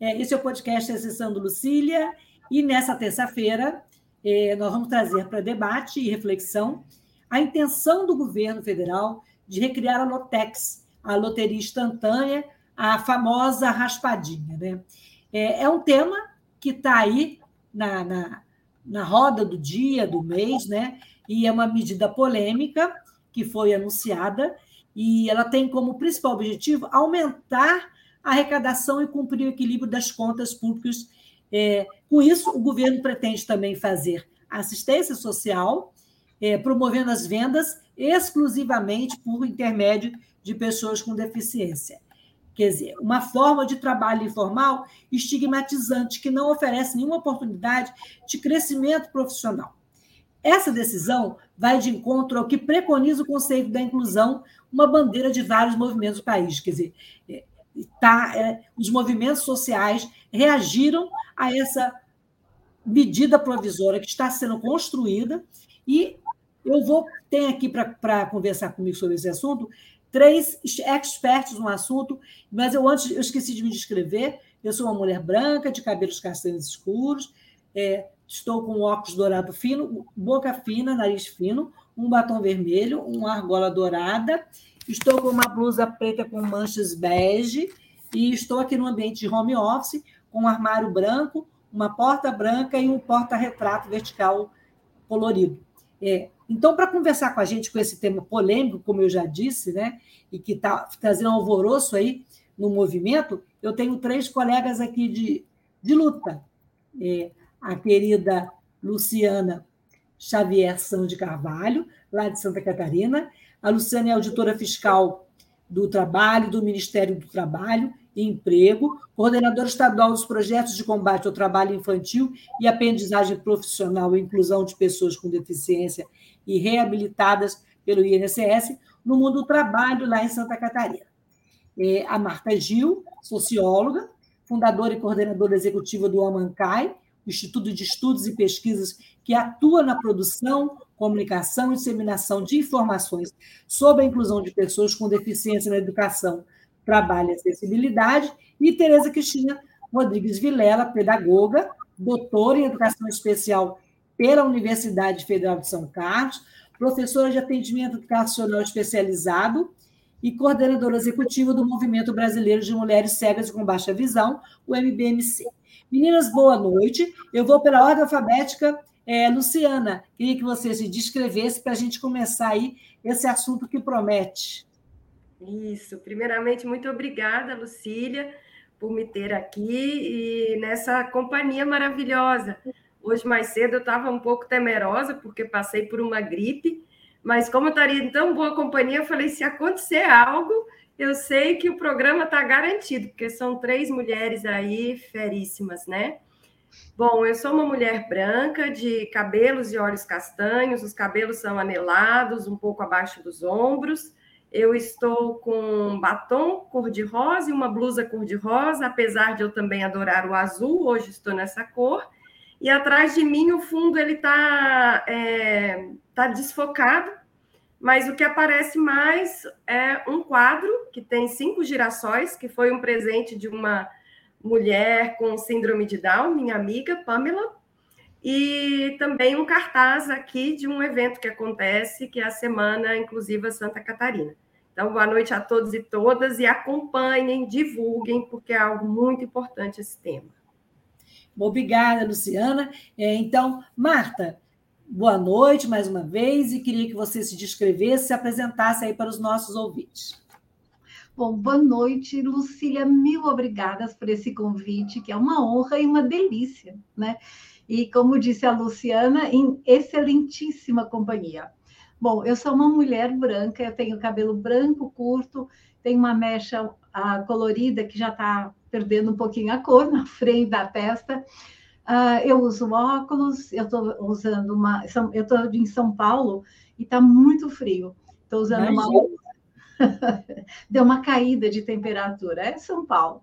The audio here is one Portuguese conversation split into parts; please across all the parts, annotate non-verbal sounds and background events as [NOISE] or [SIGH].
é, esse é o podcast Acessando Lucília, e nessa terça-feira é, nós vamos trazer para debate e reflexão a intenção do governo federal de recriar a Lotex, a loteria instantânea, a famosa raspadinha. Né? É, é um tema que está aí na, na, na roda do dia, do mês, né? e é uma medida polêmica que foi anunciada, e ela tem como principal objetivo aumentar arrecadação e cumprir o equilíbrio das contas públicas. É, com isso, o governo pretende também fazer assistência social, é, promovendo as vendas exclusivamente por intermédio de pessoas com deficiência. Quer dizer, uma forma de trabalho informal estigmatizante que não oferece nenhuma oportunidade de crescimento profissional. Essa decisão vai de encontro ao que preconiza o conceito da inclusão, uma bandeira de vários movimentos do país. Quer dizer, é, tá, é, os movimentos sociais reagiram a essa medida provisória que está sendo construída e eu vou ter aqui para conversar comigo sobre esse assunto três expertos no assunto, mas eu antes eu esqueci de me descrever. Eu sou uma mulher branca, de cabelos castanhos escuros, é, estou com óculos dourado fino, boca fina, nariz fino, um batom vermelho, uma argola dourada Estou com uma blusa preta com manchas bege e estou aqui no ambiente de home office com um armário branco, uma porta branca e um porta-retrato vertical colorido. É, então, para conversar com a gente com esse tema polêmico, como eu já disse, né, e que está trazendo um alvoroço aí no movimento, eu tenho três colegas aqui de, de luta. É, a querida Luciana Xavier São de Carvalho, lá de Santa Catarina, a Luciana é auditora fiscal do Trabalho, do Ministério do Trabalho e Emprego, coordenadora estadual dos projetos de combate ao trabalho infantil e aprendizagem profissional e inclusão de pessoas com deficiência e reabilitadas pelo INSS no mundo do trabalho lá em Santa Catarina. É a Marta Gil, socióloga, fundadora e coordenadora executiva do Amancai, Instituto de Estudos e Pesquisas que atua na produção, comunicação e disseminação de informações sobre a inclusão de pessoas com deficiência na educação, trabalho e acessibilidade, e Tereza Cristina Rodrigues Vilela, pedagoga, doutora em educação especial pela Universidade Federal de São Carlos, professora de atendimento educacional especializado e coordenadora executiva do Movimento Brasileiro de Mulheres Cegas com Baixa Visão, o MBMC. Meninas, boa noite. Eu vou pela ordem alfabética. É, Luciana, queria que você se descrevesse para a gente começar aí esse assunto que promete. Isso. Primeiramente, muito obrigada, Lucília, por me ter aqui e nessa companhia maravilhosa. Hoje, mais cedo, eu estava um pouco temerosa, porque passei por uma gripe, mas como eu estaria em tão boa companhia, eu falei: se acontecer algo, eu sei que o programa está garantido, porque são três mulheres aí feríssimas, né? Bom, eu sou uma mulher branca, de cabelos e olhos castanhos, os cabelos são anelados, um pouco abaixo dos ombros. Eu estou com batom cor-de-rosa e uma blusa cor-de-rosa, apesar de eu também adorar o azul, hoje estou nessa cor. E atrás de mim, o fundo ele está é, tá desfocado, mas o que aparece mais é um quadro que tem cinco girassóis, que foi um presente de uma mulher com síndrome de Down, minha amiga Pamela, e também um cartaz aqui de um evento que acontece, que é a Semana Inclusiva Santa Catarina. Então, boa noite a todos e todas, e acompanhem, divulguem, porque é algo muito importante esse tema. Obrigada, Luciana. É, então, Marta, boa noite mais uma vez e queria que você se descrevesse, se apresentasse aí para os nossos ouvintes. Bom, boa noite, Lucília. Mil obrigadas por esse convite, que é uma honra e uma delícia, né? E como disse a Luciana, em excelentíssima companhia. Bom, eu sou uma mulher branca, eu tenho cabelo branco curto, tenho uma mecha colorida que já está perdendo um pouquinho a cor na frente da testa. Uh, eu uso óculos, eu estou usando uma. Eu estou em São Paulo e está muito frio. Estou usando Imagina. uma. [LAUGHS] Deu uma caída de temperatura. É São Paulo.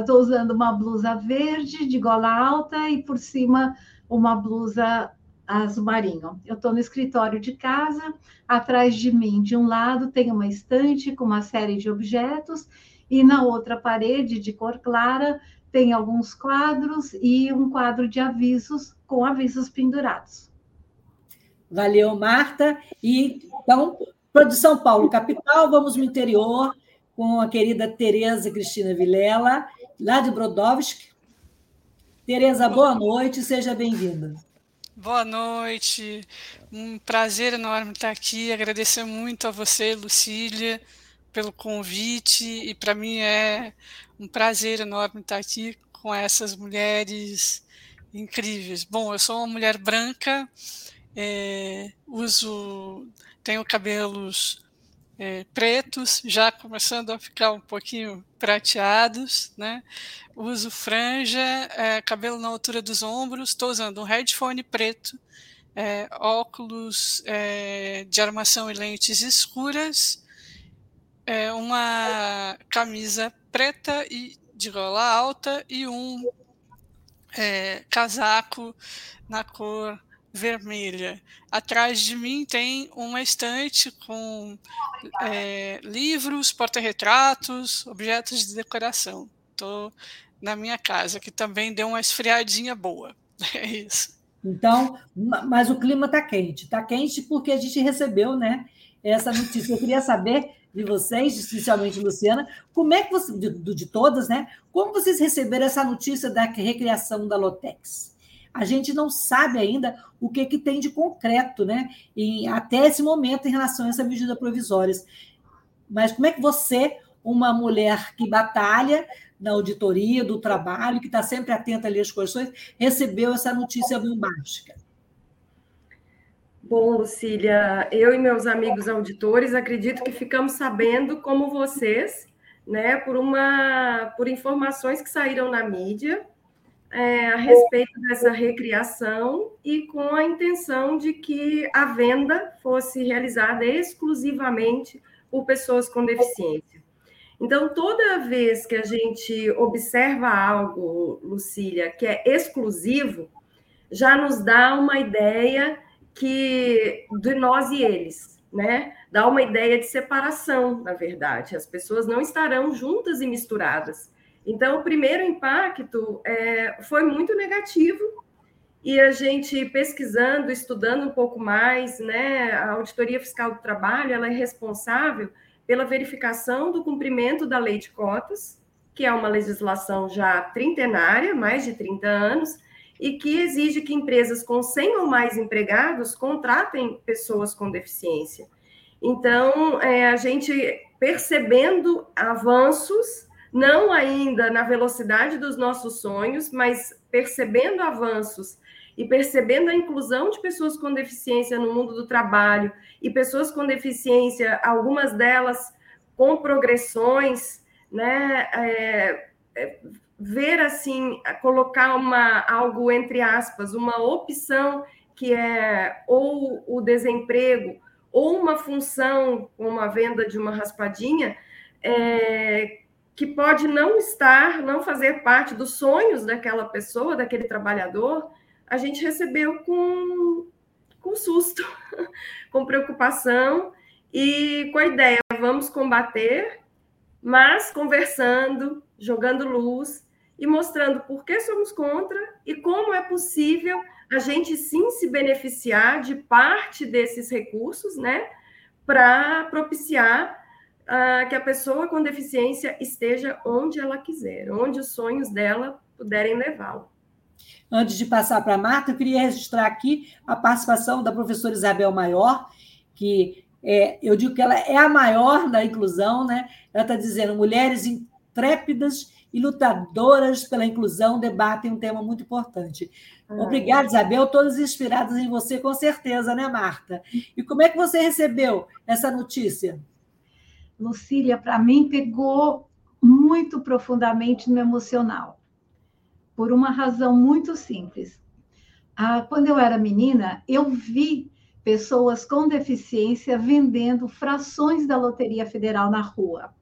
Estou uh, usando uma blusa verde de gola alta e por cima uma blusa azul marinho. Eu estou no escritório de casa, atrás de mim, de um lado, tem uma estante com uma série de objetos, e na outra parede, de cor clara, tem alguns quadros e um quadro de avisos com avisos pendurados. Valeu, Marta. E então, de São Paulo, capital, vamos no interior com a querida Tereza Cristina Vilela, lá de Brodowski. Tereza, boa noite, seja bem-vinda. Boa noite, um prazer enorme estar aqui. Agradecer muito a você, Lucília, pelo convite, e para mim é um prazer enorme estar aqui com essas mulheres incríveis. Bom, eu sou uma mulher branca, é, uso, tenho cabelos é, pretos, já começando a ficar um pouquinho prateados, né? Uso franja, é, cabelo na altura dos ombros, estou usando um headphone preto, é, óculos é, de armação e lentes escuras, é, uma camisa preta e de gola alta e um é, casaco na cor vermelha. Atrás de mim tem uma estante com é, livros, porta-retratos, objetos de decoração. Estou na minha casa, que também deu uma esfriadinha boa. [LAUGHS] É isso. Então, mas o clima está quente. Está quente porque a gente recebeu né, essa notícia. Eu queria saber de vocês, especialmente Luciana, como é que você, de, de todas, né? Como vocês receberam essa notícia da recriação da Lotex? A gente não sabe ainda o que, que tem de concreto, né? E até esse momento em relação a essa medida provisória. Mas como é que você, uma mulher que batalha na auditoria do trabalho, que está sempre atenta ali às questões, recebeu essa notícia bombástica? Bom, Lucília, eu e meus amigos auditores acredito que ficamos sabendo, como vocês, né, por uma por informações que saíram na mídia é, a respeito dessa recriação e com a intenção de que a venda fosse realizada exclusivamente por pessoas com deficiência. Então, toda vez que a gente observa algo, Lucília, que é exclusivo, já nos dá uma ideia que de nós e eles, né? Dá uma ideia de separação, na verdade. As pessoas não estarão juntas e misturadas. Então, o primeiro impacto é, foi muito negativo e a gente pesquisando, estudando um pouco mais, né? A Auditoria Fiscal do Trabalho ela é responsável pela verificação do cumprimento da lei de cotas, que é uma legislação já trintenária, mais de 30 anos, e que exige que empresas com 100 ou mais empregados contratem pessoas com deficiência. Então, é, a gente percebendo avanços, não ainda na velocidade dos nossos sonhos, mas percebendo avanços e percebendo a inclusão de pessoas com deficiência no mundo do trabalho e pessoas com deficiência, algumas delas com progressões, né? É, é, ver assim, colocar uma algo entre aspas, uma opção que é ou o desemprego ou uma função como a venda de uma raspadinha, é, que pode não estar, não fazer parte dos sonhos daquela pessoa, daquele trabalhador, a gente recebeu com, com susto, [LAUGHS] com preocupação e com a ideia, vamos combater, mas conversando, jogando luz e mostrando por que somos contra e como é possível a gente sim se beneficiar de parte desses recursos, né, para propiciar que a pessoa com deficiência esteja onde ela quiser, onde os sonhos dela puderem levá-la. Antes de passar para a Marta, eu queria registrar aqui a participação da professora Isabel Maior, que é, eu digo que ela é a maior da inclusão, né? Ela está dizendo mulheres intrépidas e lutadoras pela inclusão debatem um tema muito importante. Obrigada, Isabel, todas inspiradas em você, com certeza, né, Marta? E como é que você recebeu essa notícia? Lucília, para mim pegou muito profundamente no emocional, por uma razão muito simples. Ah, quando eu era menina, eu vi pessoas com deficiência vendendo frações da Loteria Federal na rua.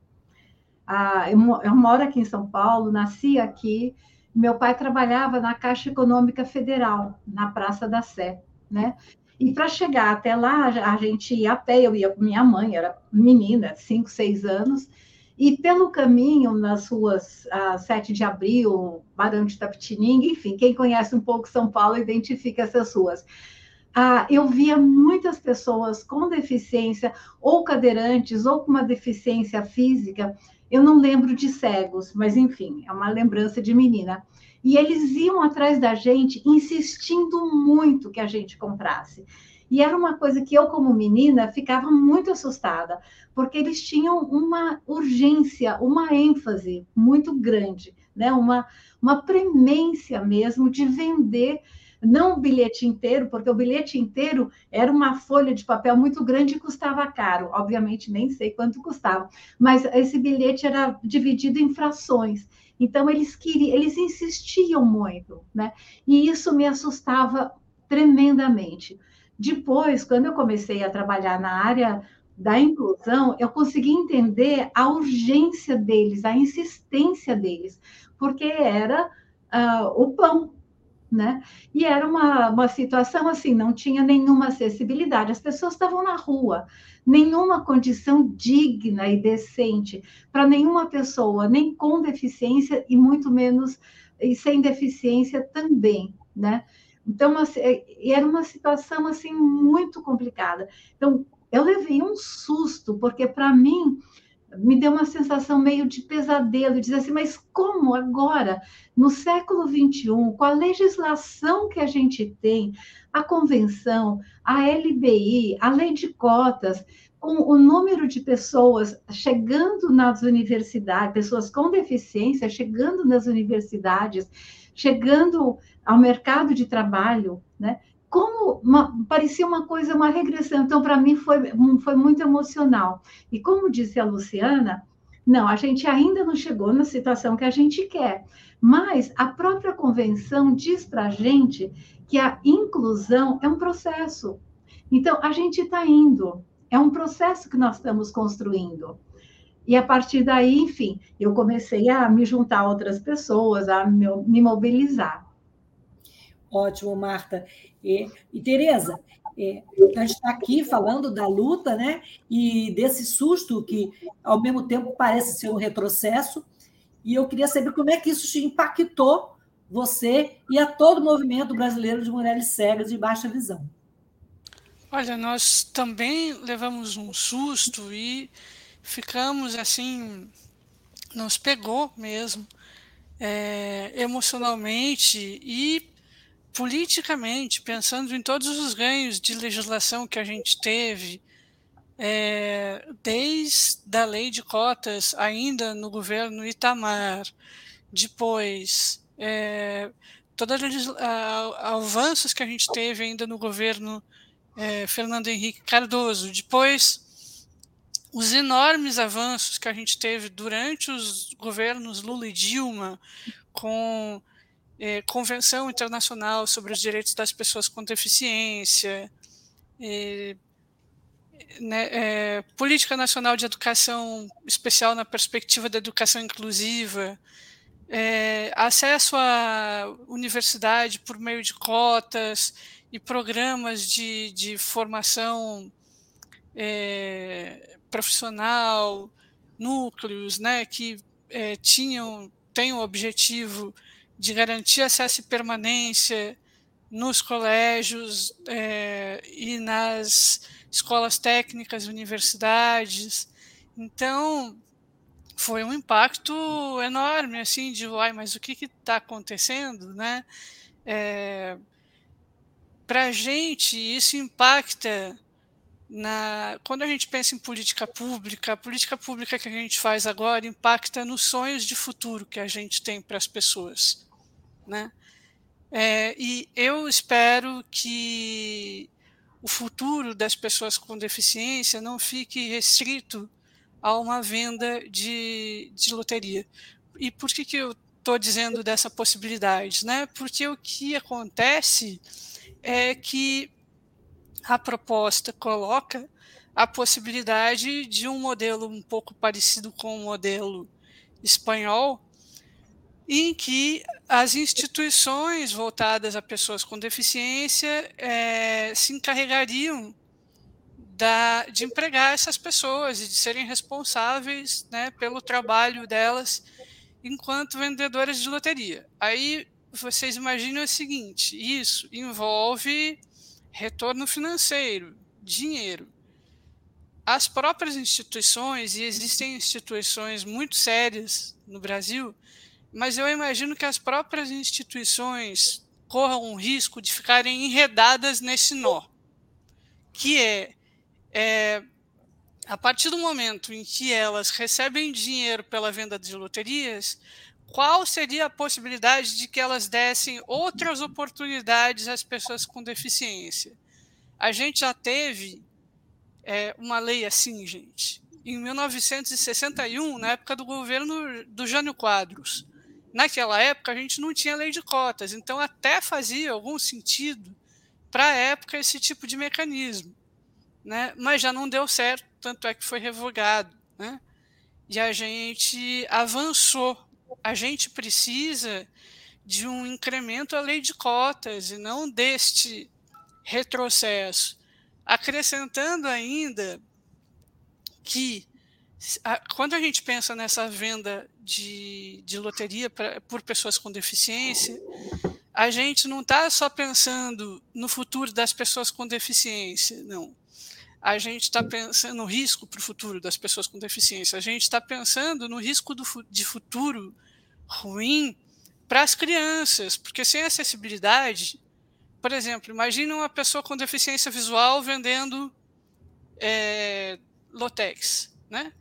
Ah, eu, eu moro aqui em São Paulo, nasci aqui. Meu pai trabalhava na Caixa Econômica Federal, na Praça da Sé, né? E para chegar até lá, a gente ia a pé, eu ia com minha mãe, era menina, 5, 6 anos, e pelo caminho, nas ruas uh, 7 de Abril, Barão de Tapetininga, enfim, quem conhece um pouco São Paulo identifica essas ruas. Uh, eu via muitas pessoas com deficiência, ou cadeirantes, ou com uma deficiência física, eu não lembro de cegos, mas enfim, é uma lembrança de menina. E eles iam atrás da gente, insistindo muito que a gente comprasse. E era uma coisa que eu, como menina, ficava muito assustada, porque eles tinham uma urgência, uma ênfase muito grande, né? uma, uma premência mesmo de vender não o bilhete inteiro, porque o bilhete inteiro era uma folha de papel muito grande e custava caro. Obviamente, nem sei quanto custava, mas esse bilhete era dividido em frações. Então, eles queriam, eles insistiam muito, né? E isso me assustava tremendamente. Depois, quando eu comecei a trabalhar na área da inclusão, eu consegui entender a urgência deles, a insistência deles, porque era uh, o pão, né? E era uma, uma situação assim, não tinha nenhuma acessibilidade, as pessoas estavam na rua, nenhuma condição digna e decente para nenhuma pessoa, nem com deficiência e muito menos e sem deficiência também, né? Então, assim, era uma situação assim muito complicada. Então, eu levei um susto, porque para mim me deu uma sensação meio de pesadelo, dizer assim, mas como agora, no século XXI, com a legislação que a gente tem, a convenção, a LBI, a lei de cotas, com o número de pessoas chegando nas universidades, pessoas com deficiência chegando nas universidades, chegando ao mercado de trabalho, né? Como uma, parecia uma coisa, uma regressão. Então, para mim, foi, foi muito emocional. E como disse a Luciana, não, a gente ainda não chegou na situação que a gente quer, mas a própria convenção diz para a gente que a inclusão é um processo. Então, a gente está indo, é um processo que nós estamos construindo. E a partir daí, enfim, eu comecei a me juntar a outras pessoas, a me, me mobilizar. Ótimo, Marta. E, e Tereza, é, a gente está aqui falando da luta, né? E desse susto que, ao mesmo tempo, parece ser um retrocesso. E eu queria saber como é que isso te impactou você e a todo o movimento brasileiro de mulheres cegas de baixa visão. Olha, nós também levamos um susto e ficamos assim, nos pegou mesmo, é, emocionalmente e politicamente, pensando em todos os ganhos de legislação que a gente teve, é, desde a lei de cotas, ainda no governo Itamar, depois, é, todos os avanços que a gente teve ainda no governo é, Fernando Henrique Cardoso, depois, os enormes avanços que a gente teve durante os governos Lula e Dilma, com é, Convenção Internacional sobre os Direitos das Pessoas com Deficiência, é, né, é, Política Nacional de Educação Especial na Perspectiva da Educação Inclusiva, é, acesso à universidade por meio de cotas e programas de, de formação é, profissional, núcleos né, que é, tinham, têm o objetivo de garantir acesso e permanência nos colégios é, e nas escolas técnicas, universidades. Então, foi um impacto enorme, assim, de, uai, mas o que está acontecendo, né? É, Para a gente, isso impacta na, quando a gente pensa em política pública, a política pública que a gente faz agora impacta nos sonhos de futuro que a gente tem para as pessoas, né? É, e eu espero que o futuro das pessoas com deficiência não fique restrito a uma venda de, de loteria. E por que, que eu estou dizendo dessa possibilidade? Né? Porque o que acontece é que a proposta coloca a possibilidade de um modelo um pouco parecido com o modelo espanhol, em que as instituições voltadas a pessoas com deficiência é, se encarregariam da, de empregar essas pessoas e de serem responsáveis né, pelo trabalho delas enquanto vendedoras de loteria. Aí vocês imaginam o seguinte: isso envolve retorno financeiro, dinheiro. As próprias instituições, e existem instituições muito sérias no Brasil, mas eu imagino que as próprias instituições corram o risco de ficarem enredadas nesse nó, que é, é a partir do momento em que elas recebem dinheiro pela venda de loterias, qual seria a possibilidade de que elas dessem outras oportunidades às pessoas com deficiência? A gente já teve é, uma lei assim, gente, em 1961, na época do governo do Jânio Quadros. Naquela época, a gente não tinha lei de cotas, então até fazia algum sentido para a época esse tipo de mecanismo. Né? Mas já não deu certo, tanto é que foi revogado. Né? E a gente avançou a gente precisa de um incremento à lei de cotas e não deste retrocesso. Acrescentando ainda que, quando a gente pensa nessa venda de, de loteria pra, por pessoas com deficiência, a gente não está só pensando no futuro das pessoas com deficiência, não a gente está pensando no risco para o futuro das pessoas com deficiência, a gente está pensando no risco do, de futuro ruim para as crianças, porque sem acessibilidade, por exemplo, imagina uma pessoa com deficiência visual vendendo é, Lotex, né?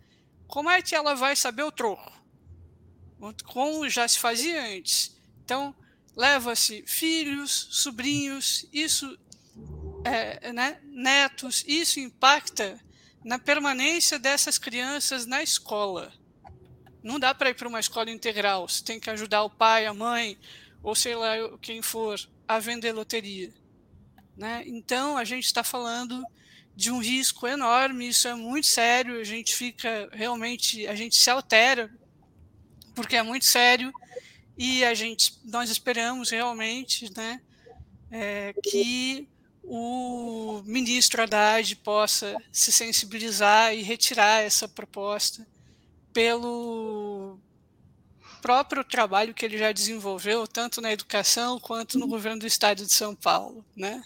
Como é que ela vai saber o troco? Como já se fazia antes. Então, leva-se filhos, sobrinhos, isso é, né, netos, isso impacta na permanência dessas crianças na escola. Não dá para ir para uma escola integral, você tem que ajudar o pai, a mãe, ou sei lá quem for, a vender loteria. Né? Então, a gente está falando de um risco enorme, isso é muito sério, a gente fica realmente, a gente se altera, porque é muito sério, e a gente, nós esperamos realmente né, é, que o ministro Haddad possa se sensibilizar e retirar essa proposta pelo próprio trabalho que ele já desenvolveu, tanto na educação quanto no governo do estado de São Paulo, né?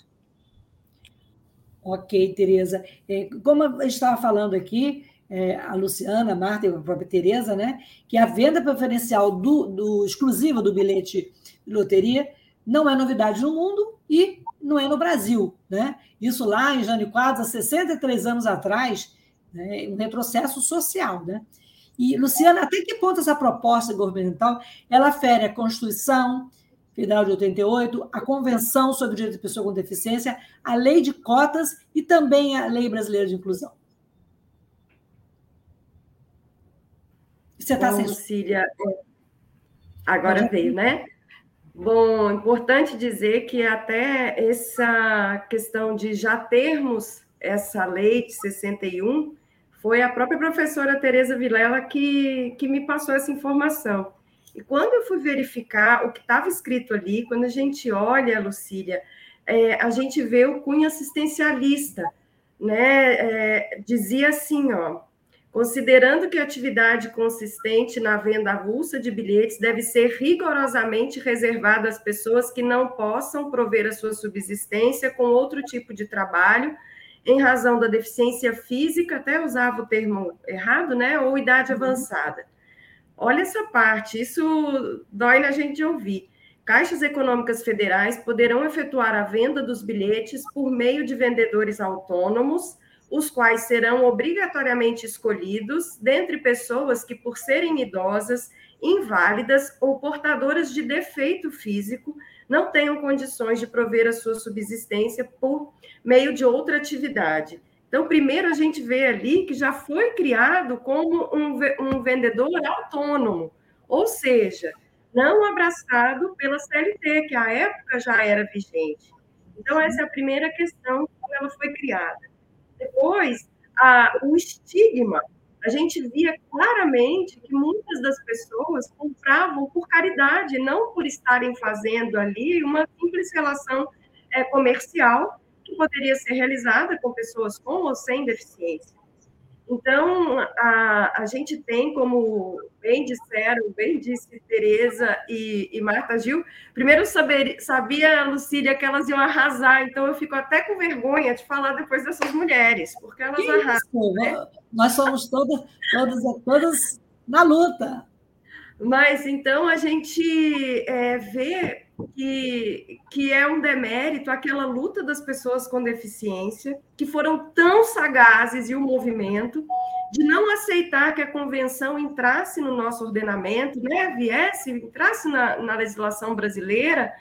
Ok, Tereza. É, como gente estava falando aqui, é, a Luciana, a Marta e a própria Tereza, né, que a venda preferencial do, do exclusiva do bilhete de loteria não é novidade no mundo e não é no Brasil. Né? Isso lá em Jânio Quadros, há 63 anos atrás, né, um retrocesso social. Né? E, Luciana, até que ponto essa proposta governamental ela fere a Constituição Federal de 88, a Convenção sobre o Direito da Pessoa com Deficiência, a Lei de Cotas e também a Lei Brasileira de Inclusão? Você está sem... Cília, é, agora veio, né? Bom, importante dizer que até essa questão de já termos essa lei de 61 foi a própria professora Tereza Vilela que, que me passou essa informação. E quando eu fui verificar o que estava escrito ali, quando a gente olha, Lucília, é, a gente vê o cunho assistencialista, né? É, dizia assim, ó, Considerando que a atividade consistente na venda avulsa de bilhetes deve ser rigorosamente reservada às pessoas que não possam prover a sua subsistência com outro tipo de trabalho, em razão da deficiência física, até usava o termo errado, né? Ou idade uhum. avançada. Olha essa parte, isso dói na gente de ouvir. Caixas econômicas federais poderão efetuar a venda dos bilhetes por meio de vendedores autônomos os quais serão obrigatoriamente escolhidos dentre pessoas que, por serem idosas, inválidas ou portadoras de defeito físico, não tenham condições de prover a sua subsistência por meio de outra atividade, Então, primeiro a gente vê ali que já foi criado como um, um vendedor autônomo, ou seja, não abraçado pela CLT, que à época já era vigente. Então, essa é a primeira questão como ela foi criada. Depois, a, o estigma. A gente via claramente que muitas das pessoas compravam por caridade, não por estarem fazendo ali uma simples relação é, comercial que poderia ser realizada com pessoas com ou sem deficiência. Então, a, a gente tem, como bem disseram, bem disse Tereza e, e Marta Gil, primeiro saber, sabia, Lucília, que elas iam arrasar, então eu fico até com vergonha de falar depois dessas mulheres, porque elas que arrasam. Isso? Né? Nós somos todas, todas, todas na luta. Mas então a gente é, vê que, que é um demérito aquela luta das pessoas com deficiência, que foram tão sagazes e o movimento de não aceitar que a convenção entrasse no nosso ordenamento, né, viesse, entrasse na, na legislação brasileira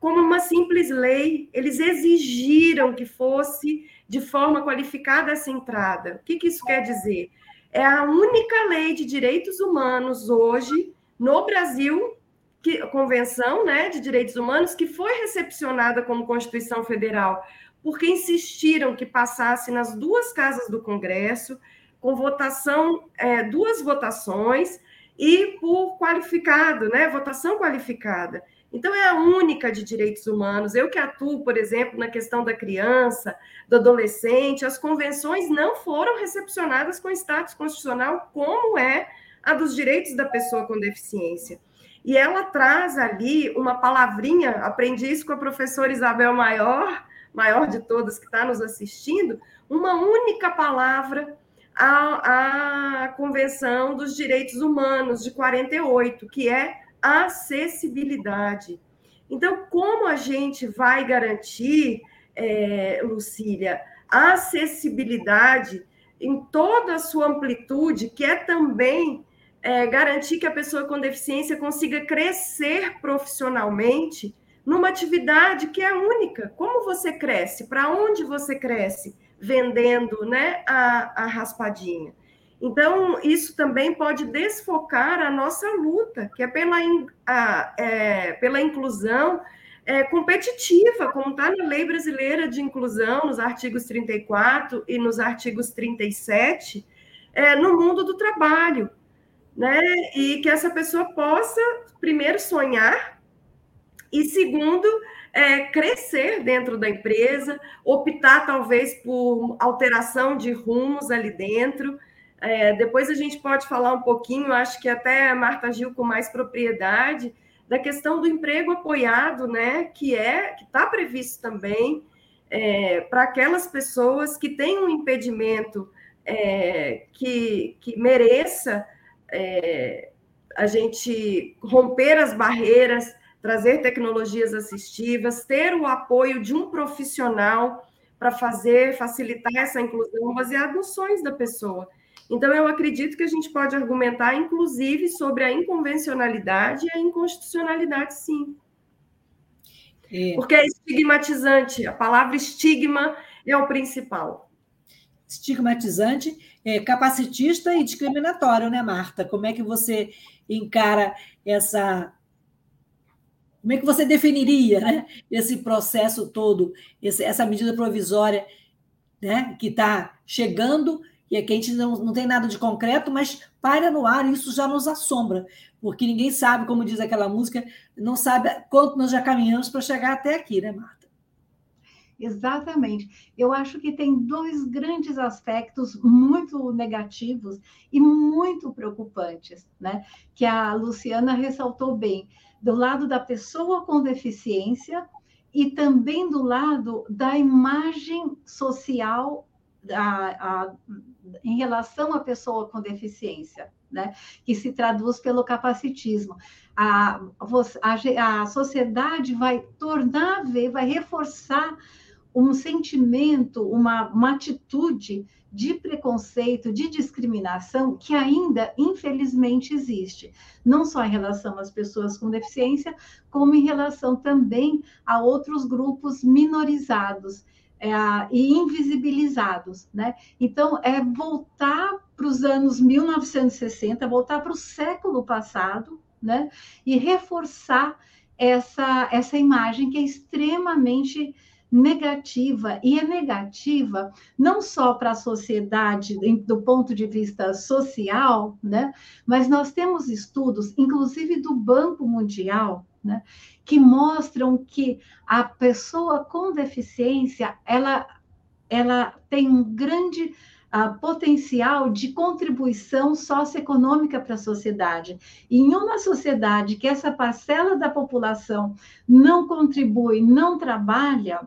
como uma simples lei. Eles exigiram que fosse de forma qualificada essa entrada. O que, que isso quer dizer? É a única lei de direitos humanos hoje no Brasil que, Convenção né, de Direitos Humanos, que foi recepcionada como Constituição Federal, porque insistiram que passasse nas duas casas do Congresso, com votação, é, duas votações, e por qualificado, né, votação qualificada. Então, é a única de direitos humanos. Eu que atuo, por exemplo, na questão da criança, do adolescente, as convenções não foram recepcionadas com status constitucional, como é a dos direitos da pessoa com deficiência. E ela traz ali uma palavrinha, aprendi isso com a professora Isabel Maior, maior de todas que está nos assistindo, uma única palavra à, à Convenção dos Direitos Humanos de 48, que é acessibilidade. Então, como a gente vai garantir, é, Lucília, a acessibilidade em toda a sua amplitude, que é também é, garantir que a pessoa com deficiência consiga crescer profissionalmente numa atividade que é única. Como você cresce? Para onde você cresce? Vendendo né, a, a raspadinha. Então, isso também pode desfocar a nossa luta, que é pela, a, é, pela inclusão é, competitiva, como está na Lei Brasileira de Inclusão, nos artigos 34 e nos artigos 37, é, no mundo do trabalho né? E que essa pessoa possa, primeiro, sonhar, e segundo, é, crescer dentro da empresa, optar talvez por alteração de rumos ali dentro. É, depois a gente pode falar um pouquinho, acho que até a Marta Gil com mais propriedade, da questão do emprego apoiado, né? Que é que está previsto também é, para aquelas pessoas que têm um impedimento é, que, que mereça é, a gente romper as barreiras, trazer tecnologias assistivas, ter o apoio de um profissional para fazer, facilitar essa inclusão baseado nos sonhos da pessoa. Então, eu acredito que a gente pode argumentar, inclusive, sobre a inconvencionalidade e a inconstitucionalidade, sim. É. Porque é estigmatizante, a palavra estigma é o principal. Estigmatizante é, capacitista e discriminatório, né, Marta? Como é que você encara essa. Como é que você definiria né, esse processo todo, essa medida provisória né, que está chegando e aqui a gente não, não tem nada de concreto, mas para no ar isso já nos assombra, porque ninguém sabe, como diz aquela música, não sabe quanto nós já caminhamos para chegar até aqui, né, Marta? Exatamente. Eu acho que tem dois grandes aspectos muito negativos e muito preocupantes, né? Que a Luciana ressaltou bem, do lado da pessoa com deficiência e também do lado da imagem social a, a, em relação à pessoa com deficiência, né? Que se traduz pelo capacitismo. A, a, a sociedade vai tornar vai reforçar um sentimento, uma, uma atitude de preconceito, de discriminação que ainda, infelizmente, existe, não só em relação às pessoas com deficiência, como em relação também a outros grupos minorizados, é, e invisibilizados, né? Então, é voltar para os anos 1960, voltar para o século passado, né? E reforçar essa, essa imagem que é extremamente negativa, e é negativa não só para a sociedade, do ponto de vista social, né? mas nós temos estudos, inclusive do Banco Mundial, né? que mostram que a pessoa com deficiência ela, ela tem um grande uh, potencial de contribuição socioeconômica para a sociedade. E em uma sociedade que essa parcela da população não contribui, não trabalha,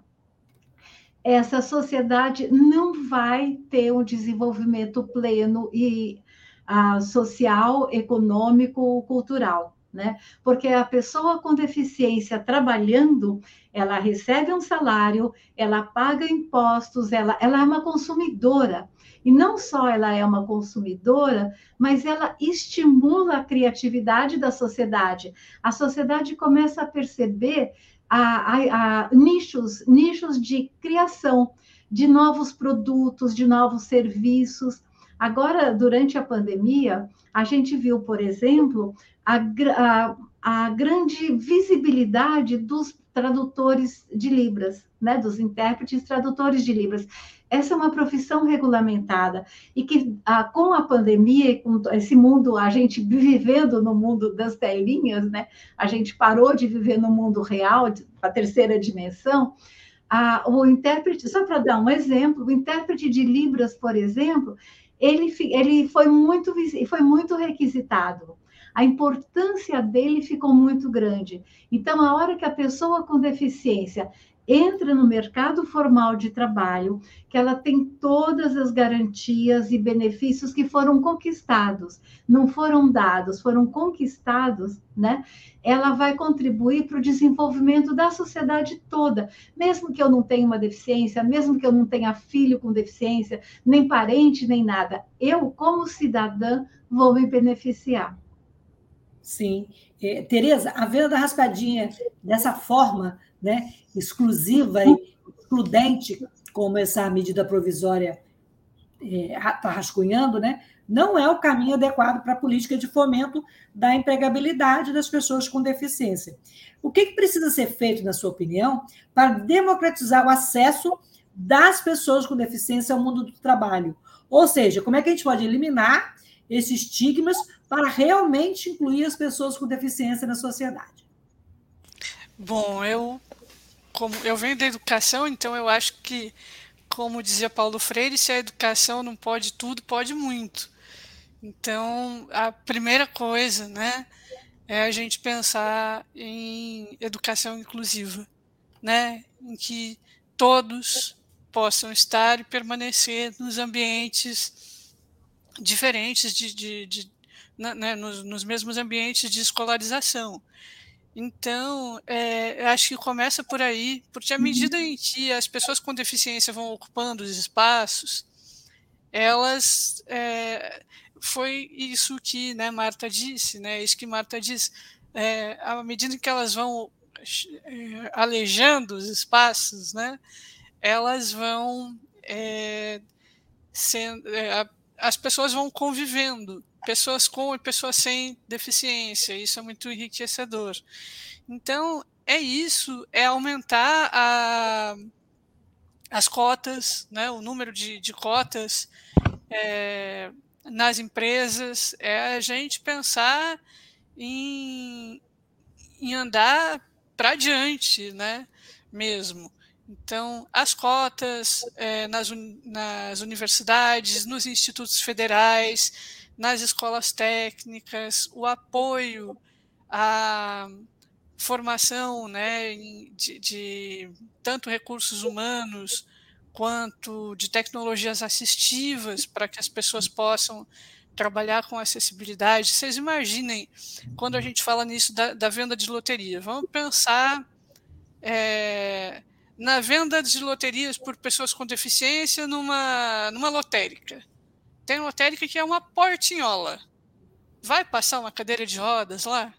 essa sociedade não vai ter um desenvolvimento pleno e uh, social, econômico, cultural. Né? Porque a pessoa com deficiência trabalhando, ela recebe um salário, ela paga impostos, ela, ela é uma consumidora. E não só ela é uma consumidora, mas ela estimula a criatividade da sociedade. A sociedade começa a perceber a, a, a nichos, nichos de criação de novos produtos, de novos serviços. Agora, durante a pandemia, a gente viu, por exemplo, a, a, a grande visibilidade dos tradutores de Libras, né, dos intérpretes tradutores de Libras. Essa é uma profissão regulamentada e que, ah, com a pandemia, com esse mundo, a gente vivendo no mundo das telinhas, né, a gente parou de viver no mundo real, a terceira dimensão. Ah, o intérprete, só para dar um exemplo, o intérprete de Libras, por exemplo, ele, ele foi, muito, foi muito requisitado a importância dele ficou muito grande. Então, a hora que a pessoa com deficiência entra no mercado formal de trabalho, que ela tem todas as garantias e benefícios que foram conquistados, não foram dados, foram conquistados, né? Ela vai contribuir para o desenvolvimento da sociedade toda, mesmo que eu não tenha uma deficiência, mesmo que eu não tenha filho com deficiência, nem parente, nem nada. Eu, como cidadã, vou me beneficiar. Sim. É, Tereza, a venda da raspadinha dessa forma, né, exclusiva e excludente, como essa medida provisória está é, rascunhando, né, não é o caminho adequado para a política de fomento da empregabilidade das pessoas com deficiência. O que, que precisa ser feito, na sua opinião, para democratizar o acesso das pessoas com deficiência ao mundo do trabalho? Ou seja, como é que a gente pode eliminar esses estigmas para realmente incluir as pessoas com deficiência na sociedade? Bom, eu como eu venho da educação, então eu acho que, como dizia Paulo Freire, se a educação não pode tudo, pode muito. Então, a primeira coisa, né, é a gente pensar em educação inclusiva, né, em que todos possam estar e permanecer nos ambientes diferentes de, de, de né, nos, nos, mesmos ambientes de escolarização. Então, é, acho que começa por aí, porque à uhum. medida em que as pessoas com deficiência vão ocupando os espaços, elas é, foi isso que né, Marta disse, né, isso que Marta disse, é, à medida que elas vão é, alejando os espaços, né, elas vão é, sendo, é, as pessoas vão convivendo pessoas com e pessoas sem deficiência. Isso é muito enriquecedor. Então, é isso, é aumentar a, as cotas, né, o número de, de cotas é, nas empresas, é a gente pensar em, em andar para diante, né, mesmo. Então, as cotas é, nas, nas universidades, nos institutos federais, nas escolas técnicas, o apoio à formação né, de, de tanto recursos humanos quanto de tecnologias assistivas para que as pessoas possam trabalhar com acessibilidade. Vocês imaginem quando a gente fala nisso da, da venda de loteria. Vamos pensar é, na venda de loterias por pessoas com deficiência numa, numa lotérica. Tem lotérica que é uma portinhola. Vai passar uma cadeira de rodas lá?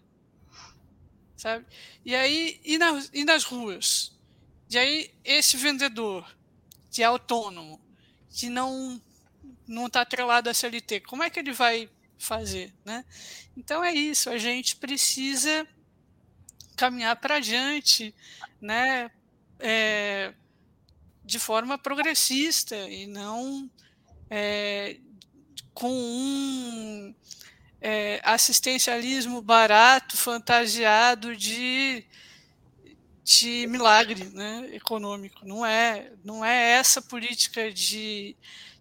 Sabe? E aí, e, na, e nas ruas? E aí, esse vendedor, que é autônomo, que não não está atrelado à CLT, como é que ele vai fazer, né? Então é isso, a gente precisa caminhar para adiante, né? É, de forma progressista e não é, com um é, assistencialismo barato, fantasiado de, de milagre né, econômico. Não é, não é essa política de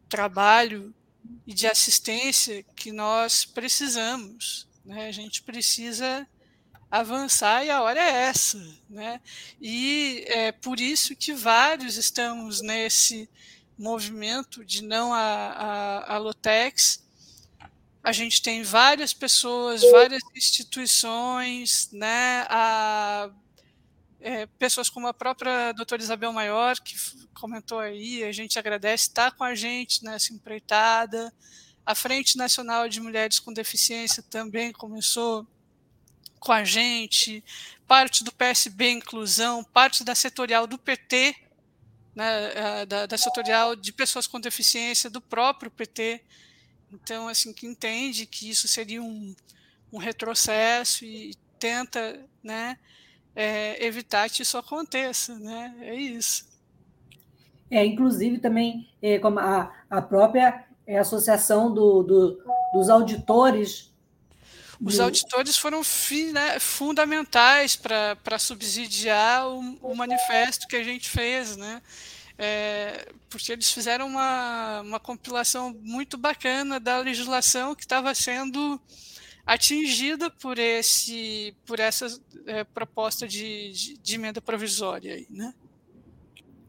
trabalho e de assistência que nós precisamos. Né? A gente precisa avançar e a hora é essa. Né? E é por isso que vários estamos nesse movimento de não a, a, a Lotex. A gente tem várias pessoas, várias instituições, né? A, é, pessoas como a própria doutora Isabel Maior, que comentou aí, a gente agradece estar com a gente nessa empreitada. A Frente Nacional de Mulheres com Deficiência também começou com a gente, parte do PSB Inclusão, parte da setorial do PT, né, da, da setorial de pessoas com deficiência do próprio PT. Então, assim, que entende que isso seria um, um retrocesso e tenta né, é, evitar que isso aconteça. Né? É isso. É, inclusive também é, como a, a própria é, associação do, do, dos auditores os auditores foram né, fundamentais para subsidiar o, o, manifesto que a gente fez, né? É, porque eles fizeram uma, uma compilação muito bacana da legislação que estava sendo atingida por esse por essa é, proposta de, de, de, emenda provisória aí, né?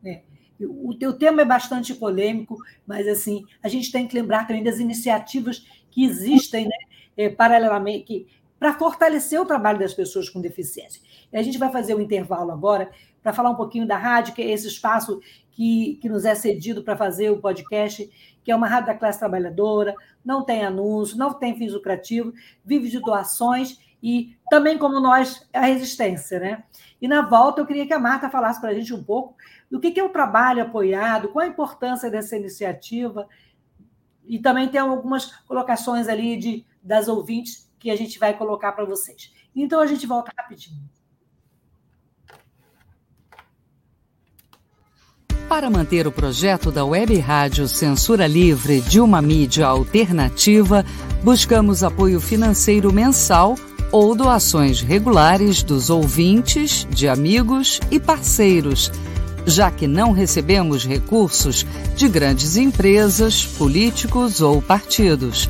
É. O teu tema é bastante polêmico, mas assim a gente tem que lembrar também das iniciativas que existem, né? É, paralelamente, para fortalecer o trabalho das pessoas com deficiência. E a gente vai fazer um intervalo agora para falar um pouquinho da rádio, que é esse espaço que, que nos é cedido para fazer o podcast, que é uma rádio da classe trabalhadora, não tem anúncio, não tem fins lucrativos, vive de doações e também, como nós, a resistência. Né? E na volta, eu queria que a Marta falasse para a gente um pouco do que, que é o trabalho apoiado, qual a importância dessa iniciativa, e também tem algumas colocações ali de das ouvintes que a gente vai colocar para vocês. Então a gente volta rapidinho. Para manter o projeto da Web Rádio Censura Livre de uma mídia alternativa, buscamos apoio financeiro mensal ou doações regulares dos ouvintes, de amigos e parceiros, já que não recebemos recursos de grandes empresas, políticos ou partidos.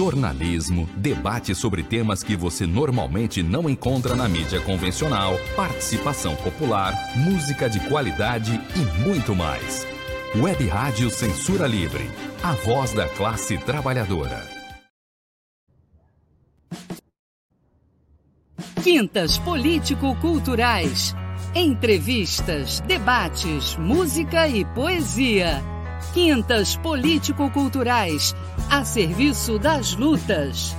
Jornalismo, debate sobre temas que você normalmente não encontra na mídia convencional, participação popular, música de qualidade e muito mais. Web Rádio Censura Livre, a voz da classe trabalhadora. Quintas Político-Culturais. Entrevistas, debates, música e poesia. Quintas Político-Culturais, a serviço das lutas.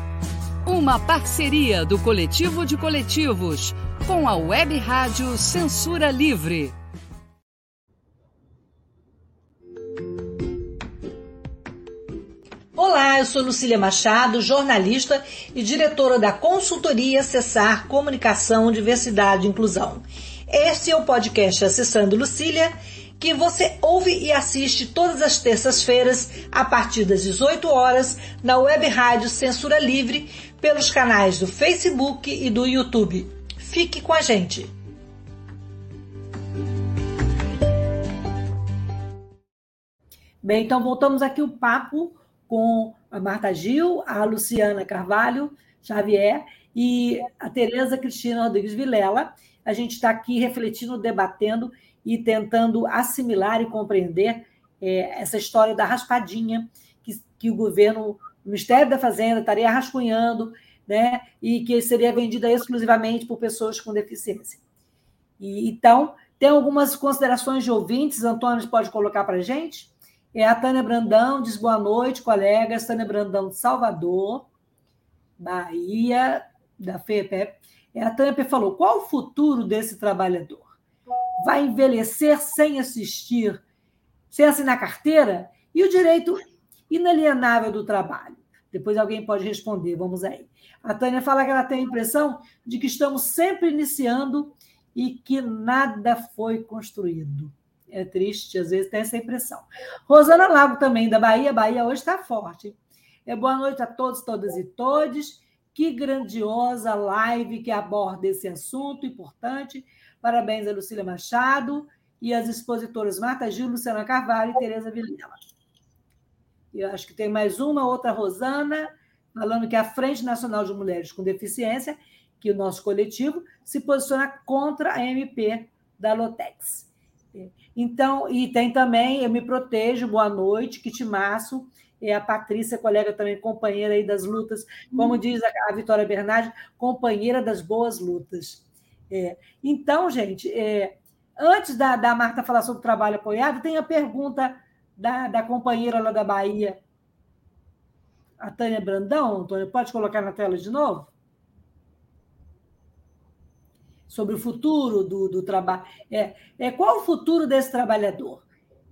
Uma parceria do Coletivo de Coletivos com a Web Rádio Censura Livre. Olá, eu sou Lucília Machado, jornalista e diretora da consultoria Acessar Comunicação, Diversidade e Inclusão. Este é o podcast Acessando Lucília que você ouve e assiste todas as terças-feiras a partir das 18 horas na Web Rádio Censura Livre pelos canais do Facebook e do YouTube. Fique com a gente. Bem, então voltamos aqui o papo com a Marta Gil, a Luciana Carvalho Xavier e a Tereza Cristina Rodrigues Vilela. A gente está aqui refletindo, debatendo e tentando assimilar e compreender é, essa história da raspadinha que, que o governo, o Ministério da Fazenda estaria rascunhando, né, e que seria vendida exclusivamente por pessoas com deficiência. E, então, tem algumas considerações de ouvintes, Antônio pode colocar para a gente? É a Tânia Brandão diz boa noite, colegas. Tânia Brandão de Salvador, Bahia, da FEPEP. É, a Tânia falou: qual o futuro desse trabalhador? Vai envelhecer sem assistir, sem assinar carteira? E o direito inalienável do trabalho? Depois alguém pode responder, vamos aí. A Tânia fala que ela tem a impressão de que estamos sempre iniciando e que nada foi construído. É triste, às vezes tem essa impressão. Rosana Lago também, da Bahia. Bahia hoje está forte. É, boa noite a todos, todas e todes. Que grandiosa live que aborda esse assunto importante. Parabéns a Lucília Machado e as expositoras Marta Gil, Luciana Carvalho e Tereza Vilela. Eu acho que tem mais uma, outra Rosana, falando que a Frente Nacional de Mulheres com Deficiência, que o nosso coletivo, se posiciona contra a MP da Lotex. Então, e tem também Eu Me Protejo, Boa Noite, Kitimaço, é a Patrícia, colega também, companheira aí das lutas, como diz a Vitória Bernardi, companheira das boas lutas. É. Então, gente, é, antes da, da Marta falar sobre o trabalho apoiado, tem a pergunta da, da companheira lá da Bahia, a Tânia Brandão, Antônio, pode colocar na tela de novo? sobre o futuro do, do trabalho. É, é, qual o futuro desse trabalhador?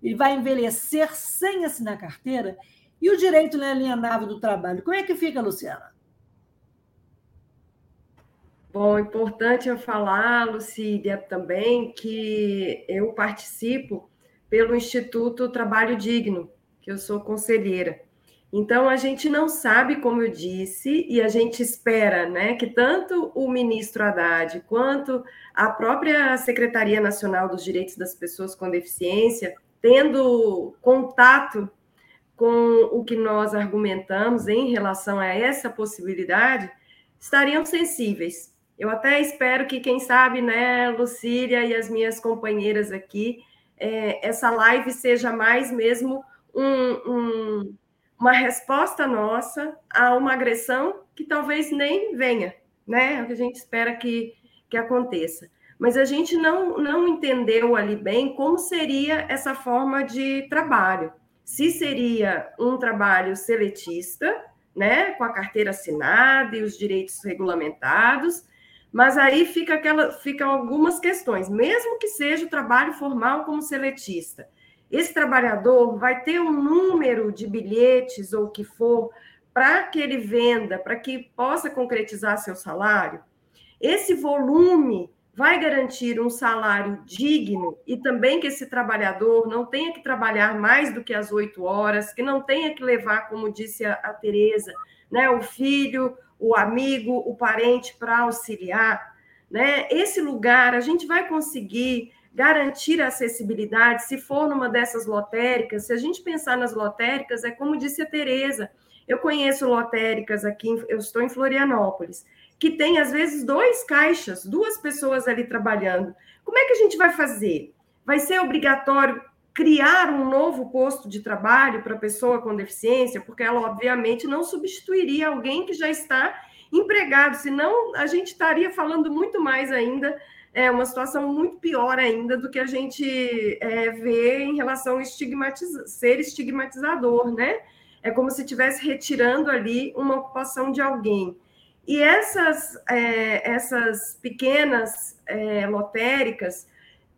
Ele vai envelhecer sem assinar carteira? E o direito inalienável do trabalho? Como é que fica, Luciana? Bom, importante eu falar, Lucília, também, que eu participo pelo Instituto Trabalho Digno, que eu sou conselheira. Então, a gente não sabe, como eu disse, e a gente espera né, que tanto o ministro Haddad quanto a própria Secretaria Nacional dos Direitos das Pessoas com Deficiência, tendo contato com o que nós argumentamos em relação a essa possibilidade, estariam sensíveis. Eu até espero que, quem sabe, né, Lucília e as minhas companheiras aqui, é, essa live seja mais mesmo um, um uma resposta nossa a uma agressão que talvez nem venha, né? É o que a gente espera que, que aconteça. Mas a gente não, não entendeu ali bem como seria essa forma de trabalho. Se seria um trabalho seletista, né, com a carteira assinada e os direitos regulamentados, mas aí fica aquela, ficam algumas questões, mesmo que seja o trabalho formal como seletista esse trabalhador vai ter um número de bilhetes ou o que for para que ele venda, para que possa concretizar seu salário. Esse volume vai garantir um salário digno e também que esse trabalhador não tenha que trabalhar mais do que as oito horas, que não tenha que levar, como disse a, a Tereza, né, o filho, o amigo, o parente para auxiliar. Né? Esse lugar a gente vai conseguir garantir a acessibilidade, se for numa dessas lotéricas, se a gente pensar nas lotéricas, é como disse a Tereza, eu conheço lotéricas aqui, eu estou em Florianópolis, que tem, às vezes, dois caixas, duas pessoas ali trabalhando. Como é que a gente vai fazer? Vai ser obrigatório criar um novo posto de trabalho para pessoa com deficiência, porque ela, obviamente, não substituiria alguém que já está empregado, senão a gente estaria falando muito mais ainda é uma situação muito pior ainda do que a gente é, vê em relação a estigmatiza ser estigmatizador, né? É como se estivesse retirando ali uma ocupação de alguém. E essas, é, essas pequenas é, lotéricas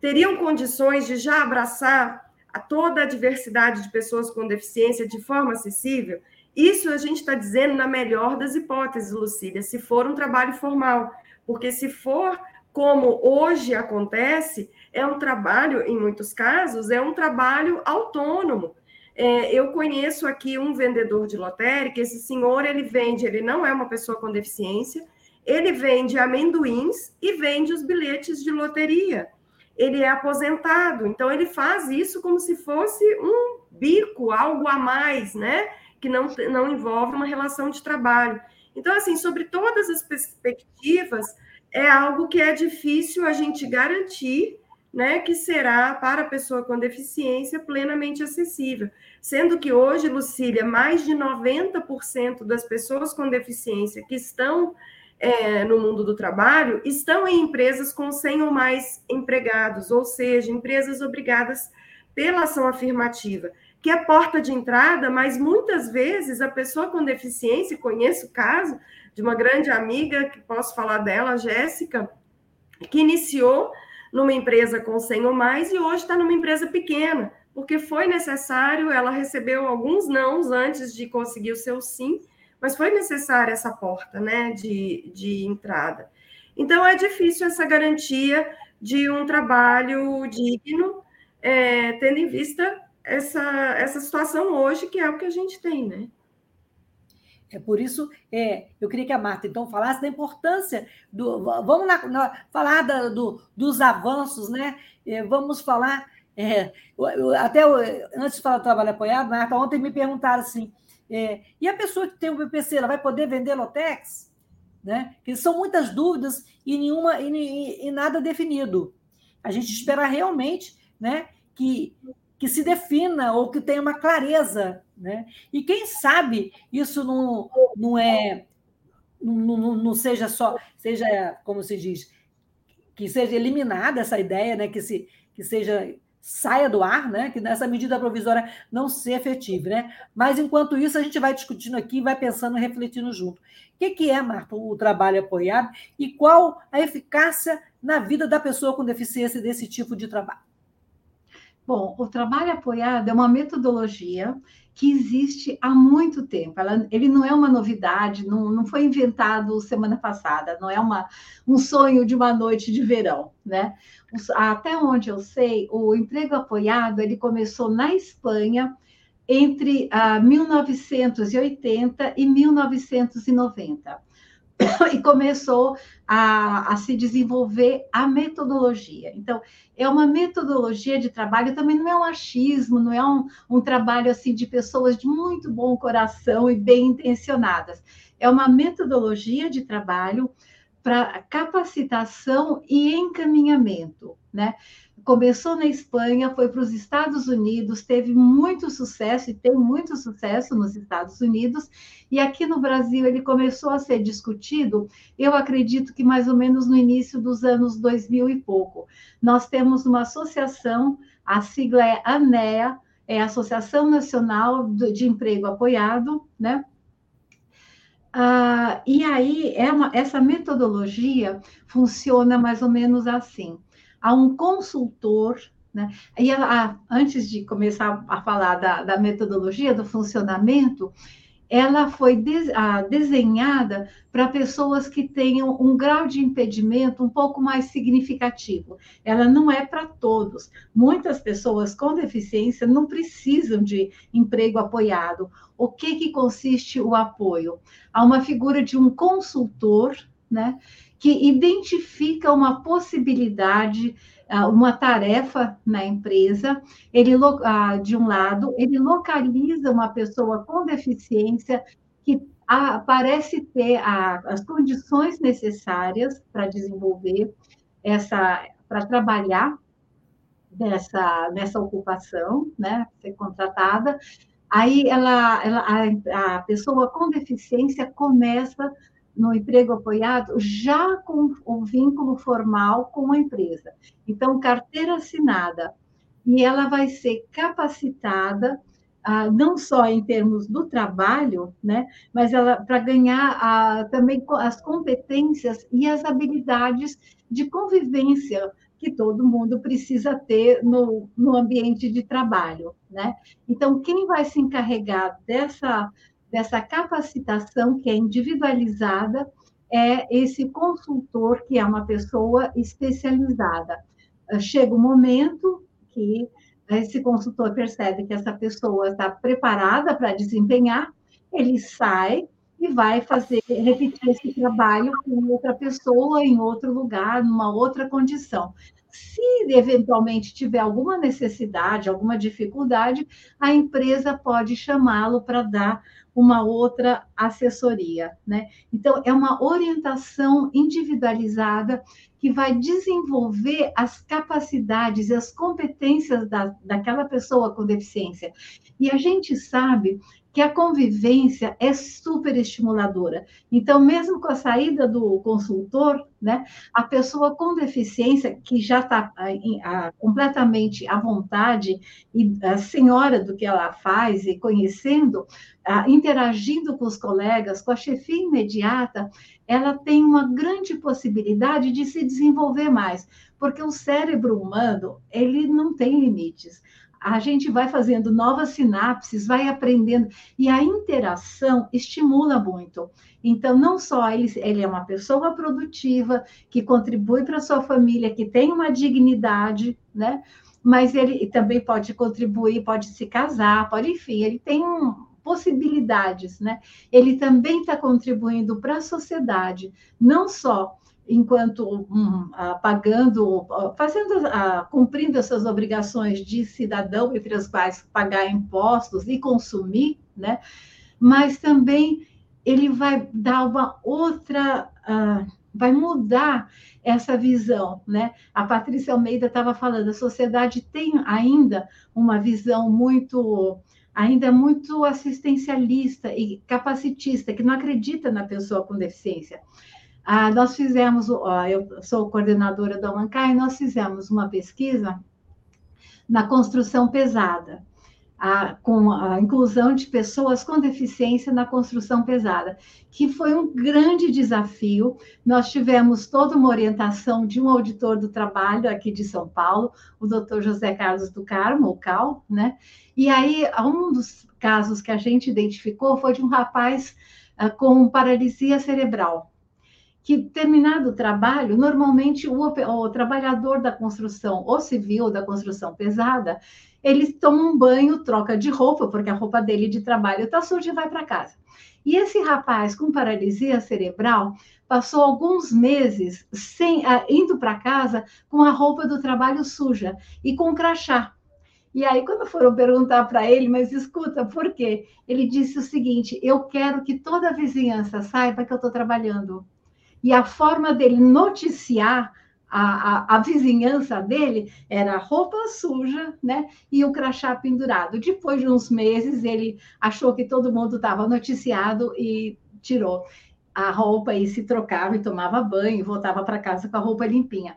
teriam condições de já abraçar a toda a diversidade de pessoas com deficiência de forma acessível? Isso a gente está dizendo na melhor das hipóteses, Lucília, se for um trabalho formal. Porque se for como hoje acontece, é um trabalho, em muitos casos, é um trabalho autônomo. É, eu conheço aqui um vendedor de lotérica, esse senhor, ele vende, ele não é uma pessoa com deficiência, ele vende amendoins e vende os bilhetes de loteria. Ele é aposentado, então ele faz isso como se fosse um bico, algo a mais, né? Que não, não envolve uma relação de trabalho. Então, assim, sobre todas as perspectivas, é algo que é difícil a gente garantir né, que será para a pessoa com deficiência plenamente acessível. Sendo que hoje, Lucília, mais de 90% das pessoas com deficiência que estão é, no mundo do trabalho estão em empresas com 100 ou mais empregados, ou seja, empresas obrigadas pela ação afirmativa, que é porta de entrada, mas muitas vezes a pessoa com deficiência, conheço o caso de uma grande amiga, que posso falar dela, Jéssica, que iniciou numa empresa com 100 ou mais e hoje está numa empresa pequena, porque foi necessário, ela recebeu alguns nãos antes de conseguir o seu sim, mas foi necessária essa porta né, de, de entrada. Então, é difícil essa garantia de um trabalho digno, é, tendo em vista essa, essa situação hoje, que é o que a gente tem, né? É por isso, é, eu queria que a Marta então falasse da importância do. Vamos na, na, falar da, do, dos avanços, né? É, vamos falar. É, eu, até eu, antes de falar do trabalho apoiado, Marta, ontem me perguntaram assim: é, e a pessoa que tem o BPC, ela vai poder vender Lotex? Né? Que são muitas dúvidas e nenhuma e, e, e nada definido. A gente espera realmente né, que que se defina ou que tenha uma clareza. Né? E quem sabe isso não, não é. Não, não, não seja só, seja, como se diz, que seja eliminada essa ideia, né? que, se, que seja saia do ar, né? que nessa medida provisória não se efetive. Né? Mas, enquanto isso, a gente vai discutindo aqui, vai pensando refletindo junto. O que, que é, Marta, o trabalho apoiado e qual a eficácia na vida da pessoa com deficiência desse tipo de trabalho? Bom, o trabalho apoiado é uma metodologia que existe há muito tempo. Ela, ele não é uma novidade, não, não foi inventado semana passada, não é uma, um sonho de uma noite de verão, né? Até onde eu sei, o emprego apoiado ele começou na Espanha entre ah, 1980 e 1990 [COUGHS] e começou a, a, se desenvolver a metodologia. Então, é uma metodologia de trabalho, também não é um achismo, não é um, um trabalho assim de pessoas de muito bom coração e bem intencionadas. É uma metodologia de trabalho para capacitação e encaminhamento, né? Começou na Espanha, foi para os Estados Unidos, teve muito sucesso e tem muito sucesso nos Estados Unidos, e aqui no Brasil ele começou a ser discutido, eu acredito que mais ou menos no início dos anos 2000 e pouco. Nós temos uma associação, a sigla é ANEA, é Associação Nacional de Emprego Apoiado, né? Ah, e aí, é uma, essa metodologia funciona mais ou menos assim a um consultor. Né? E a, antes de começar a falar da, da metodologia, do funcionamento, ela foi de, a, desenhada para pessoas que tenham um grau de impedimento um pouco mais significativo. Ela não é para todos. Muitas pessoas com deficiência não precisam de emprego apoiado. O que, que consiste o apoio? Há uma figura de um consultor, né? Que identifica uma possibilidade, ah, uma tarefa na empresa. Ele, ah, de um lado, ele localiza uma pessoa com deficiência que parece ter as condições necessárias para desenvolver essa, para trabalhar nessa, nessa ocupação, né, ser contratada. Aí ela, ela a, a pessoa com deficiência começa no emprego apoiado já com o vínculo formal com a empresa. Então, carteira assinada. E ela vai ser capacitada, ah, não só em termos do trabalho, né, mas ela para ganhar ah, também as competências e as habilidades de convivência que todo mundo precisa ter no, no ambiente de trabalho, né? Então, quem vai se encarregar dessa dessa capacitação que é individualizada, é esse consultor, que é uma pessoa especializada. Ah, chega o um momento que esse consultor percebe que essa pessoa está preparada para desempenhar, ele sai e vai fazer, repetir esse trabalho com outra pessoa, em outro lugar, numa outra condição. Se eventualmente tiver alguma necessidade, alguma dificuldade, a empresa pode chamá-lo para dar uma outra assessoria, né? Então, é uma orientação individualizada que vai desenvolver as capacidades e as competências da, daquela pessoa com deficiência. E a gente sabe que a convivência é super estimuladora. Então, mesmo com a saída do consultor, né, a pessoa com deficiência, que já está completamente à vontade e a senhora do que ela faz e conhecendo, a, interagindo com os colegas, com a chefia imediata, ela tem uma grande possibilidade de se desenvolver mais, porque o cérebro humano, ele não tem limites a gente vai fazendo novas sinapses, vai aprendendo, e a interação estimula muito. Então, não só ele, ele é uma pessoa produtiva, que contribui para sua família, que tem uma dignidade, né? Mas ele também pode contribuir, pode se casar, pode, enfim, ele tem um, possibilidades, né? Ele também está contribuindo para a sociedade, não só enquanto um, pagando, fazendo, cumprindo as suas obrigações de cidadão, entre as quais pagar impostos e consumir, né? Mas também ele vai dar uma outra, uh, vai mudar essa visão, né? A Patrícia Almeida estava falando, a sociedade tem ainda uma visão muito ainda muito assistencialista e capacitista, que não acredita na pessoa com deficiência. Ah, nós fizemos, ó, eu sou coordenadora da Mancai, nós fizemos uma pesquisa na construção pesada, a, com a inclusão de pessoas com deficiência na construção pesada, que foi um grande desafio. Nós tivemos toda uma orientação de um auditor do trabalho aqui de São Paulo, o doutor José Carlos do Carmo, o Cal, né? E aí, um dos casos que a gente identificou foi de um rapaz ah, com paralisia cerebral que terminado o trabalho, normalmente o, o, trabalhador da construção, ou civil, da construção pesada, ele toma um banho, troca de roupa, porque a roupa dele de trabalho está suja e vai para casa. E esse rapaz com paralisia cerebral passou alguns meses sem, uh, indo para casa com a roupa do trabalho suja e com crachá. E aí, quando foram perguntar para ele, mas escuta, por quê? Ele disse o seguinte: eu quero que toda a vizinhança saiba que eu estou trabalhando e a forma dele noticiar a, a, a, vizinhança dele era roupa suja, né? E o crachá pendurado. Depois de uns meses, ele achou que todo mundo estava noticiado e tirou a roupa e se trocava e tomava banho e voltava para casa com a roupa limpinha.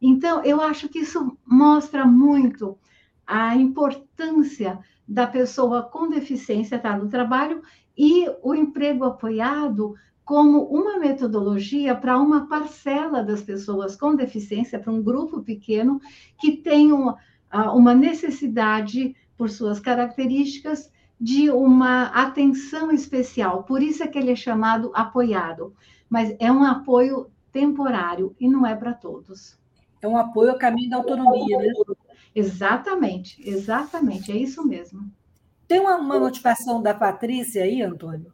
Então, eu acho que isso mostra muito a importância da pessoa com deficiência estar no trabalho e o emprego apoiado como uma metodologia para uma parcela das pessoas com deficiência, para um grupo pequeno que tem uma, uma necessidade, por suas características, de uma atenção especial. Por isso é que ele é chamado apoiado. Mas é um apoio temporário e não é para todos. É um apoio a caminho da autonomia, né? Exatamente, exatamente, é isso mesmo. Tem uma, uma notificação da Patrícia aí, Antônio?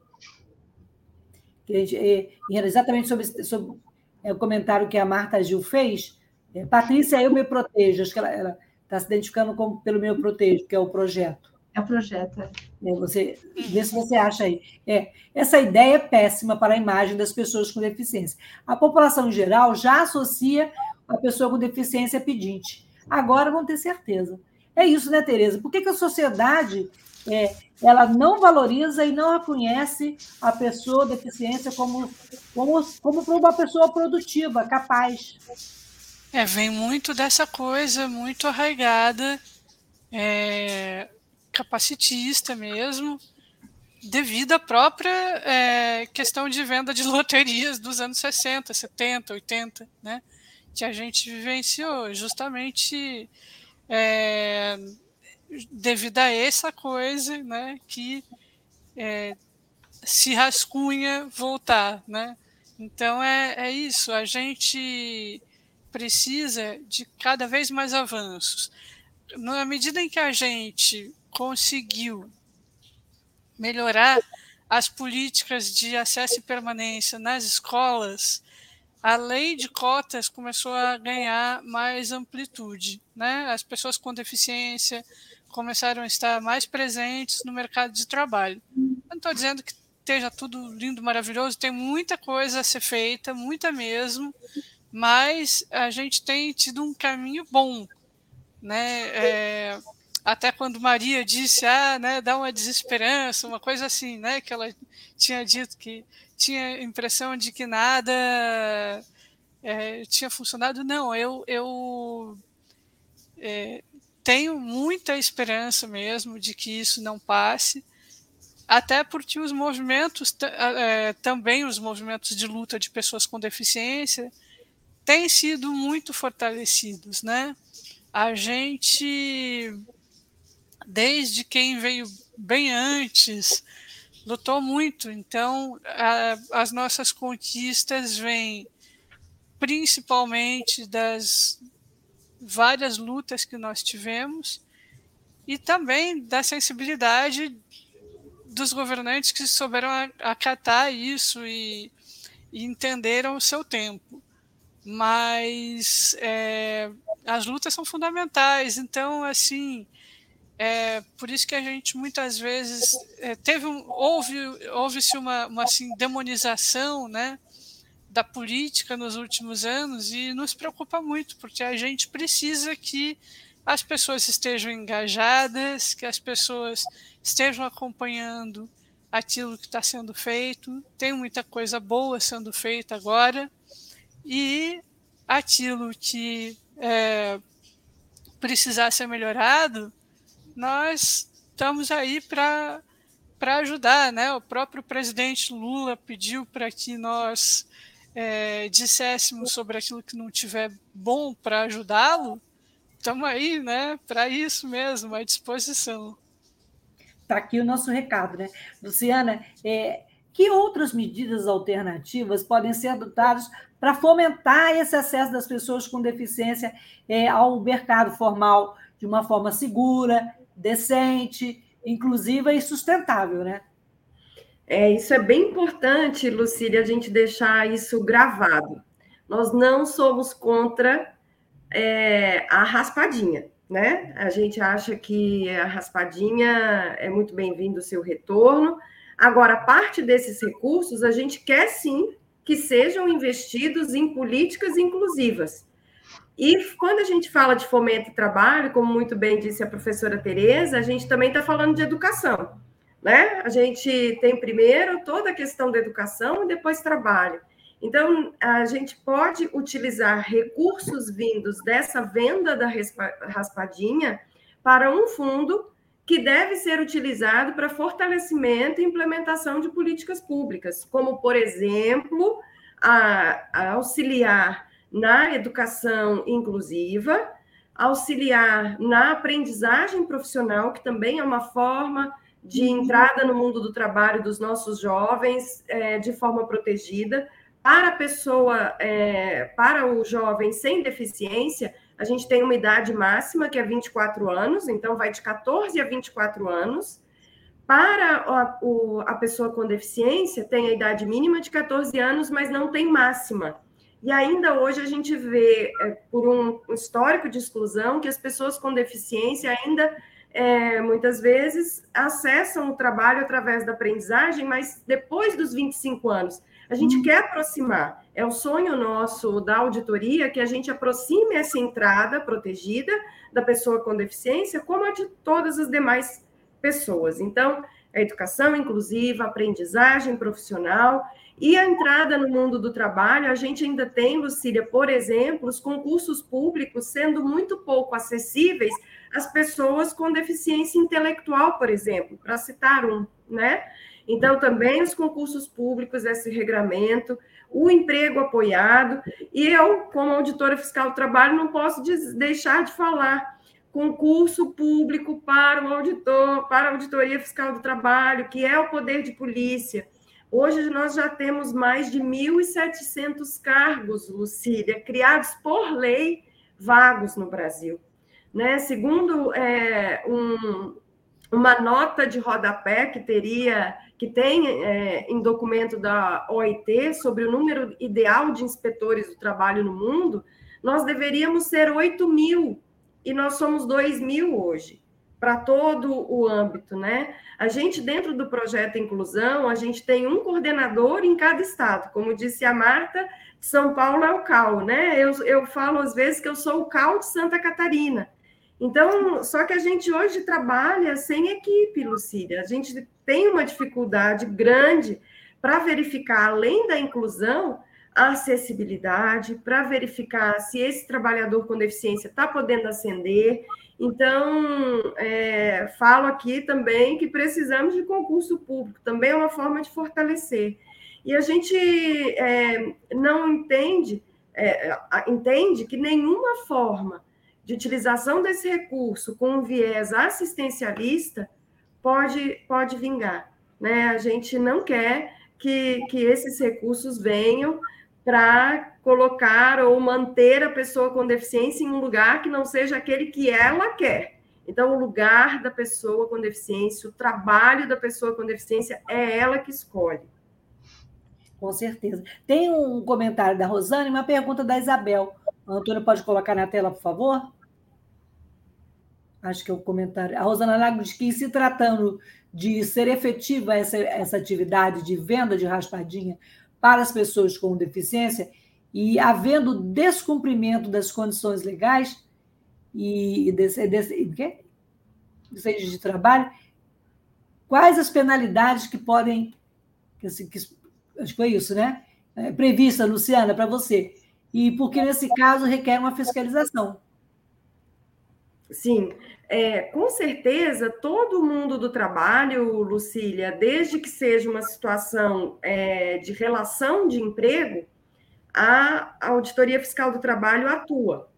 Que é, exatamente sobre, sobre é, o comentário que a Marta Gil fez. É, Patrícia, eu me protejo. Acho que ela está se identificando como pelo meu protejo, que é o projeto. É o projeto. É. é você, vê se você acha aí. É, essa ideia é péssima para a imagem das pessoas com deficiência. A população em geral já associa a pessoa com deficiência pedinte. Agora vão ter certeza. É isso, né, Tereza? Por que, que a sociedade é, ela não valoriza e não reconhece a pessoa deficiência como, como, como uma pessoa produtiva, capaz. É, vem muito dessa coisa muito arraigada, é, capacitista mesmo, devido à própria é, questão de venda de [LAUGHS] loterias dos anos 60, 70, 80, né? Que a gente vivenciou justamente é, devido a essa coisa, né, que é, se rascunha voltar, né? Então é, é isso, a gente precisa de cada vez mais avanços. Na medida em que a gente conseguiu melhorar as políticas de acesso e permanência nas escolas, a lei de cotas começou a ganhar mais amplitude. Né? As pessoas com deficiência começaram a estar mais presentes no mercado de trabalho. não estou dizendo que esteja tudo lindo, maravilhoso, tem muita coisa a ser feita, muita mesmo, mas a gente tem tido um caminho bom. Né? É, até quando Maria disse, ah, né, dá uma desesperança, uma coisa assim, né, que ela tinha dito que tinha a impressão de que nada é, tinha funcionado. Não, eu, eu é, tenho muita esperança mesmo de que isso não passe, até porque os movimentos, é, também os movimentos de luta de pessoas com deficiência, têm sido muito fortalecidos, né? A gente desde quem veio bem antes, lutou muito. Então, a, as nossas conquistas vêm principalmente das várias lutas que nós tivemos e também da sensibilidade dos governantes que souberam acatar isso e, e entenderam o seu tempo. Mas é, as lutas são fundamentais. Então, assim, é por isso que a gente muitas vezes é, teve um, houve houve-se uma, uma assim, demonização, né, da política nos últimos anos e nos preocupa muito porque a gente precisa que as pessoas estejam engajadas, que as pessoas estejam acompanhando aquilo que está sendo feito. Tem muita coisa boa sendo feita agora e aquilo que é, precisar ser melhorado nós estamos aí para para ajudar, né? O próprio presidente Lula pediu para que nós é, disséssemos sobre aquilo que não tiver bom para ajudá-lo. Estamos aí, né? Para isso mesmo, à disposição. Está aqui o nosso recado, né? Luciana, é, que outras medidas alternativas podem ser adotadas para fomentar esse acesso das pessoas com deficiência é, ao mercado formal de uma forma segura, decente, inclusiva e sustentável, né? É, isso é bem importante, Lucília, a gente deixar isso gravado. Nós não somos contra é, a raspadinha, né? A gente acha que a raspadinha é muito bem-vindo o seu retorno. Agora, parte desses recursos, a gente quer sim que sejam investidos em políticas inclusivas. E quando a gente fala de fomento e trabalho, como muito bem disse a professora Tereza, a gente também está falando de educação. Né? A gente tem primeiro toda a questão da educação e depois trabalho. Então, a gente pode utilizar recursos vindos dessa venda da raspadinha para um fundo que deve ser utilizado para fortalecimento e implementação de políticas públicas, como, por exemplo, a, a auxiliar na educação inclusiva, auxiliar na aprendizagem profissional, que também é uma forma de uhum. entrada no mundo do trabalho dos nossos jovens é, de forma protegida. Para a pessoa, é, para o jovem sem deficiência, a gente tem uma idade máxima, que é 24 anos, então vai de 14 a 24 anos. Para a, o, a pessoa com deficiência, tem a idade mínima de 14 anos, mas não tem máxima. E ainda hoje a gente vê, é, por um histórico de exclusão, que as pessoas com deficiência ainda é, muitas vezes acessam o trabalho através da aprendizagem, mas depois dos 25 anos. A gente uhum. quer aproximar. É o sonho nosso da auditoria que a gente aproxime essa entrada protegida da pessoa com deficiência, como a de todas as demais pessoas. Então, a educação inclusiva, a aprendizagem profissional e a entrada no mundo do trabalho, a gente ainda tem, Lucília, por exemplo, os concursos públicos sendo muito pouco acessíveis às pessoas com deficiência intelectual, por exemplo, para citar um, né? Então, também os concursos públicos, esse regramento, o emprego apoiado, e eu, como auditora fiscal do trabalho, não posso deixar de falar concurso público para o auditor, para a auditoria fiscal do trabalho, que é o poder de polícia Hoje nós já temos mais de 1.700 cargos, Lucília, criados por lei vagos no Brasil. Né? Segundo é, um, uma nota de rodapé que teria, que tem é, em documento da OIT sobre o número ideal de inspetores do trabalho no mundo, nós deveríamos ser 8 mil e nós somos 2 mil hoje para todo o âmbito, né? A gente, dentro do projeto Inclusão, a gente tem um coordenador em cada estado. Como disse a Marta, São Paulo é o CAL, né? Eu, eu falo às vezes que eu sou o CAL de Santa Catarina. Então, só que a gente hoje trabalha sem equipe, Lucília. A gente tem uma dificuldade grande para verificar, além da inclusão, acessibilidade, para verificar se esse trabalhador com deficiência está podendo ascender. Então, é, falo aqui também que precisamos de concurso público, também é uma forma de fortalecer. E a gente é, não entende, é, entende que nenhuma forma de utilização desse recurso com um viés assistencialista pode, pode vingar. Né? A gente não quer que, que esses recursos venham para colocar ou manter a pessoa com deficiência em um lugar que não seja aquele que ela quer. Então, o lugar da pessoa com deficiência, o trabalho da pessoa com deficiência, é ela que escolhe. Com certeza. Tem um comentário da Rosane e uma pergunta da Isabel. O Antônio pode colocar na tela, por favor? acho que é o comentário. A Rosana Lago diz que, se tratando de ser efetiva essa, essa atividade de venda de raspadinha para as pessoas com deficiência, e havendo descumprimento das condições legais e desse, desse, de, de, trabalho, quais as penalidades que podem. Que, que, acho que foi isso, né? É, prevista, Luciana, para você. E porque, nesse caso, requer uma fiscalização. Sim, é, com certeza todo mundo do trabalho, Lucília, desde que seja uma situação é, de relação de emprego, a auditoria fiscal do trabalho atua.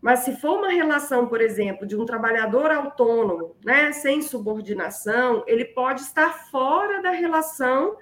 Mas se for uma relação, por exemplo, de um trabalhador autônomo, né, sem subordinação, ele pode estar fora da relação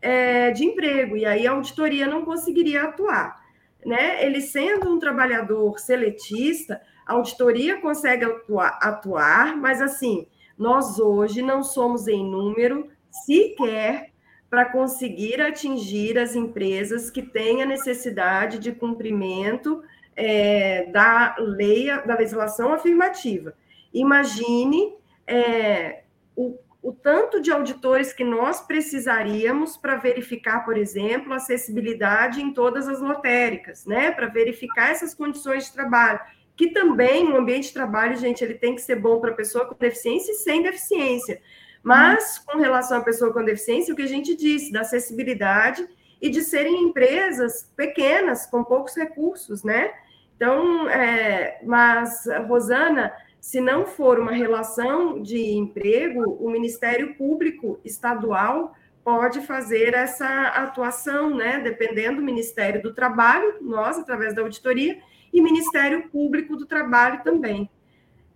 é, de emprego, e aí a auditoria não conseguiria atuar. Né? Ele sendo um trabalhador seletista, a auditoria consegue atuar, atuar, mas assim, nós hoje não somos em número sequer para conseguir atingir as empresas que têm a necessidade de cumprimento é, da lei, da legislação afirmativa. Imagine é, o, o tanto de auditores que nós precisaríamos para verificar, por exemplo, acessibilidade em todas as lotéricas, né? Para verificar essas condições de trabalho que também o ambiente de trabalho, gente, ele tem que ser bom para a pessoa com deficiência e sem deficiência. Mas, com relação à pessoa com deficiência, o que a gente disse, da acessibilidade e de serem empresas pequenas, com poucos recursos, né? Então, é, mas, Rosana, se não for uma relação de emprego, o Ministério Público Estadual pode fazer essa atuação, né? Dependendo do Ministério do Trabalho, nós, através da auditoria, e Ministério Público do Trabalho também.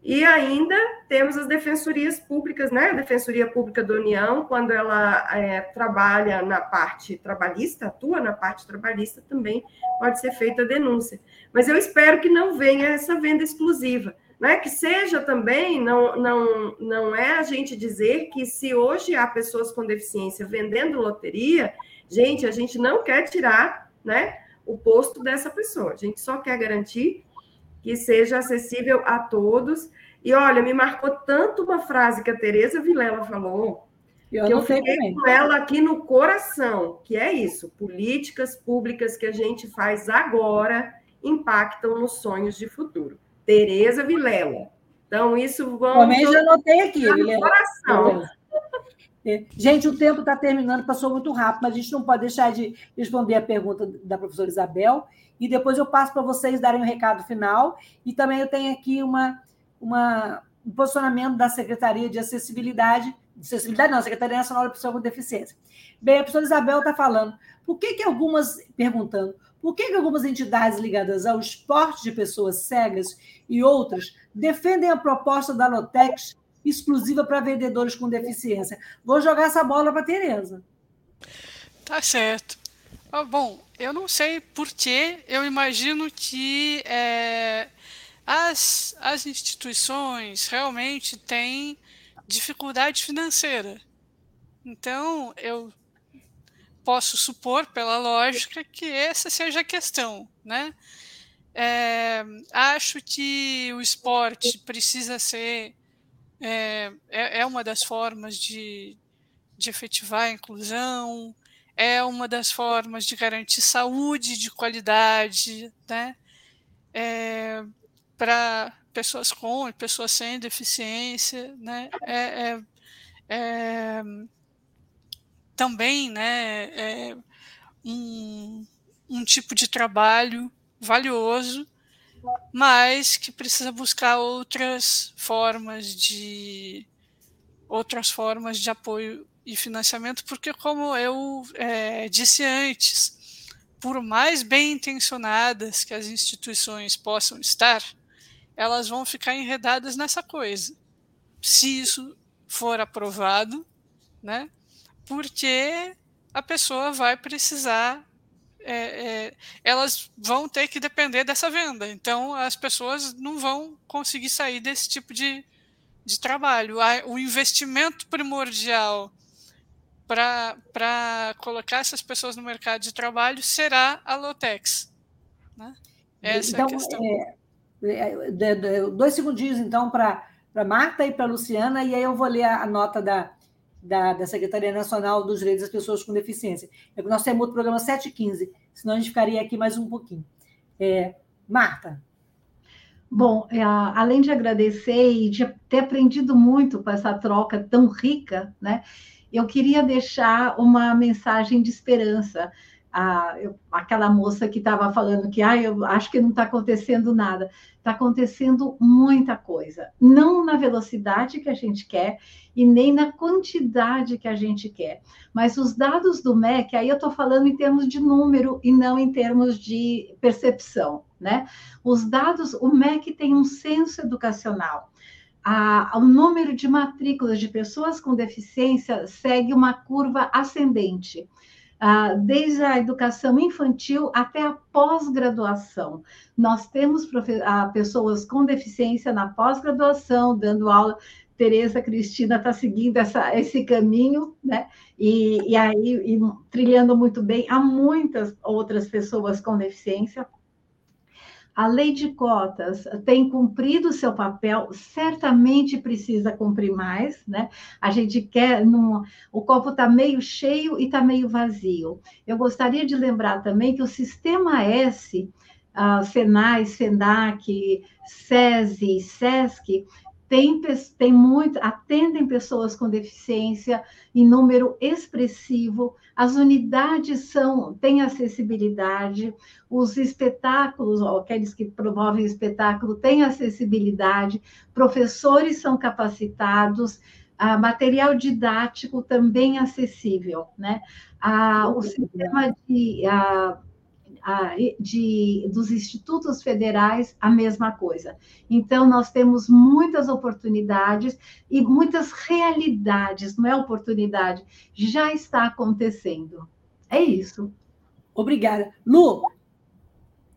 E ainda temos as defensorias públicas, né? A Defensoria Pública da União, quando ela é, trabalha na parte trabalhista, atua na parte trabalhista, também pode ser feita a denúncia. Mas eu espero que não venha essa venda exclusiva, né? Que seja também, não, não, não é a gente dizer que se hoje há pessoas com deficiência vendendo loteria, gente, a gente não quer tirar, né? O posto dessa pessoa. A gente só quer garantir que seja acessível a todos. E olha, me marcou tanto uma frase que a Tereza Vilela falou, eu que eu fiquei também. com ela aqui no coração, que é isso: políticas públicas que a gente faz agora impactam nos sonhos de futuro. Tereza Vilela. Então, isso vamos. Também já anotei aqui, Vilela. Coração. É, gente, o tempo está terminando, passou muito rápido, mas a gente não pode deixar de responder a pergunta da professora Isabel. E depois eu passo para vocês darem o um recado final. E também eu tenho aqui uma, uma, um posicionamento da Secretaria de Acessibilidade, de Acessibilidade não, Secretaria Nacional da Pessoa com Deficiência. Bem, a professora Isabel está falando, por que, que algumas, perguntando, por que, que algumas entidades ligadas ao esporte de pessoas cegas e outras defendem a proposta da Lotex exclusiva para vendedores com deficiência. Vou jogar essa bola para Tereza. Tá certo. Ah, bom, eu não sei porquê, eu imagino que é, as, as instituições realmente têm dificuldade financeira. Então, eu posso supor, pela lógica, que essa seja a questão. Né? É, acho que o esporte precisa ser. É, é, é uma das formas de, de efetivar a inclusão, é uma das formas de garantir saúde de qualidade, né? É, para pessoas com e pessoas sem deficiência, né? É, é, é também, né? É um, um tipo de trabalho valioso, mas que precisa buscar outras formas de outras formas de apoio e financiamento, porque, como eu é, disse antes, por mais bem intencionadas que as instituições possam estar, elas vão ficar enredadas nessa coisa. Se isso for aprovado, né? Porque a pessoa vai precisar, é, é, elas vão ter que depender dessa venda. Então, as pessoas não vão conseguir sair desse tipo de, de trabalho. O investimento primordial para colocar essas pessoas no mercado de trabalho será a Lotex. Né? Essa então, é a então, questão. É, de, de, dois segundinhos, então, para Marta e para Luciana, e aí eu vou ler a, a nota da, da, da, Secretaria Nacional dos Direitos das Pessoas com Deficiência. É que nós temos outro programa 7h15, senão a gente ficaria aqui mais um pouquinho. É, Marta. Bom, é, além de agradecer e de ter aprendido muito com essa troca tão rica, né? eu queria deixar uma mensagem de esperança. Ah, eu, aquela moça que estava falando que ah, eu acho que não está acontecendo nada. Está acontecendo muita coisa. Não na velocidade que a gente quer e nem na quantidade que a gente quer. Mas os dados do MEC, aí eu estou falando em termos de número e não em termos de percepção. Né? Os dados, o MEC tem um censo educacional a, o número de matrículas de pessoas com deficiência segue uma curva ascendente. Uh, desde a educação infantil até a pós-graduação. Nós temos uh, pessoas com deficiência na pós-graduação, dando aula. Tereza Cristina está seguindo essa, esse caminho, né? E, e aí, e, trilhando muito bem. Há muitas outras pessoas com deficiência a lei de cotas tem cumprido o seu papel, certamente precisa cumprir mais, né? A gente quer, num, o copo está meio cheio e está meio vazio. Eu gostaria de lembrar também que o sistema S, uh, Senai, Senac, SESI, SESC, tem, tem muito, atendem pessoas com deficiência em número expressivo, as unidades são, têm acessibilidade, os espetáculos, ó, aqueles que promovem espetáculo, têm acessibilidade, professores são capacitados, a material didático também acessível, né? A, o sistema de, a, de, dos institutos federais, a mesma coisa. Então, nós temos muitas oportunidades e muitas realidades, não é oportunidade, já está acontecendo. É isso. Obrigada. Lu,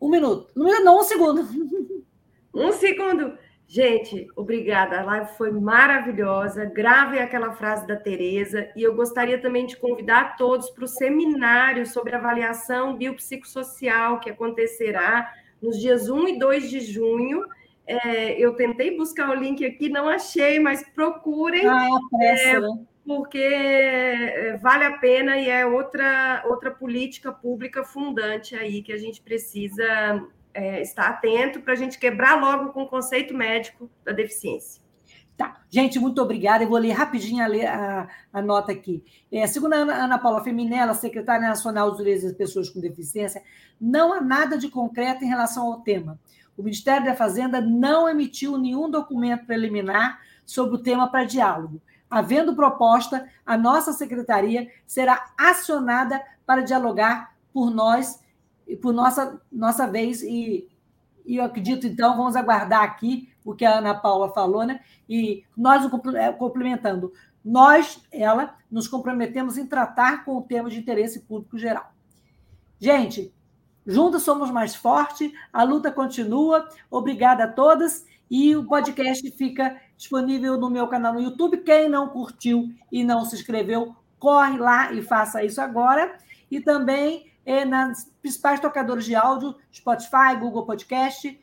um minuto. Não, um segundo. Um segundo. Gente, obrigada. A live foi maravilhosa. Gravem aquela frase da Tereza. E eu gostaria também de convidar todos para o seminário sobre avaliação biopsicossocial que acontecerá nos dias 1 e 2 de junho. É, eu tentei buscar o link aqui, não achei, mas procurem. Ah, é, né? porque é, vale a pena e é outra, outra política pública fundante aí que a gente precisa é, estar atento para a gente quebrar logo com o conceito médico da deficiência. Tá. Gente, muito obrigada. Eu vou ler rapidinho a, a, nota aqui. É, segundo a Ana, Ana Paula Feminella, secretária nacional dos direitos das pessoas com deficiência, não há nada de concreto em relação ao tema. O Ministério da Fazenda não emitiu nenhum documento preliminar sobre o tema para diálogo. Havendo proposta, a nossa secretaria será acionada para dialogar por nós por nossa, nossa vez, e, e eu acredito, então, vamos aguardar aqui o que a Ana Paula falou, né? E nós, é, complementando, nós, ela, nos comprometemos em tratar com o tema de interesse público geral. Gente, juntos somos mais fortes, a luta continua. Obrigada a todas E o podcast fica disponível no meu canal no YouTube. Quem não curtiu e não se inscreveu, corre lá e faça isso agora. E também é, nas principais tocadores de áudio, Spotify, Google Podcast.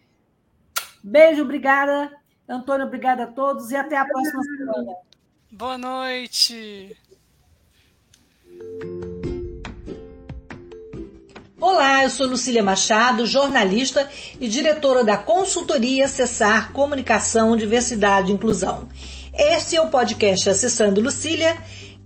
Beijo, obrigada. Antônio, obrigada a todos e até a próxima semana. Boa noite. Olá, eu sou Lucília Machado, jornalista e diretora da consultoria Cessar Comunicação, Diversidade e Inclusão. Este é o podcast Acessando Lucília,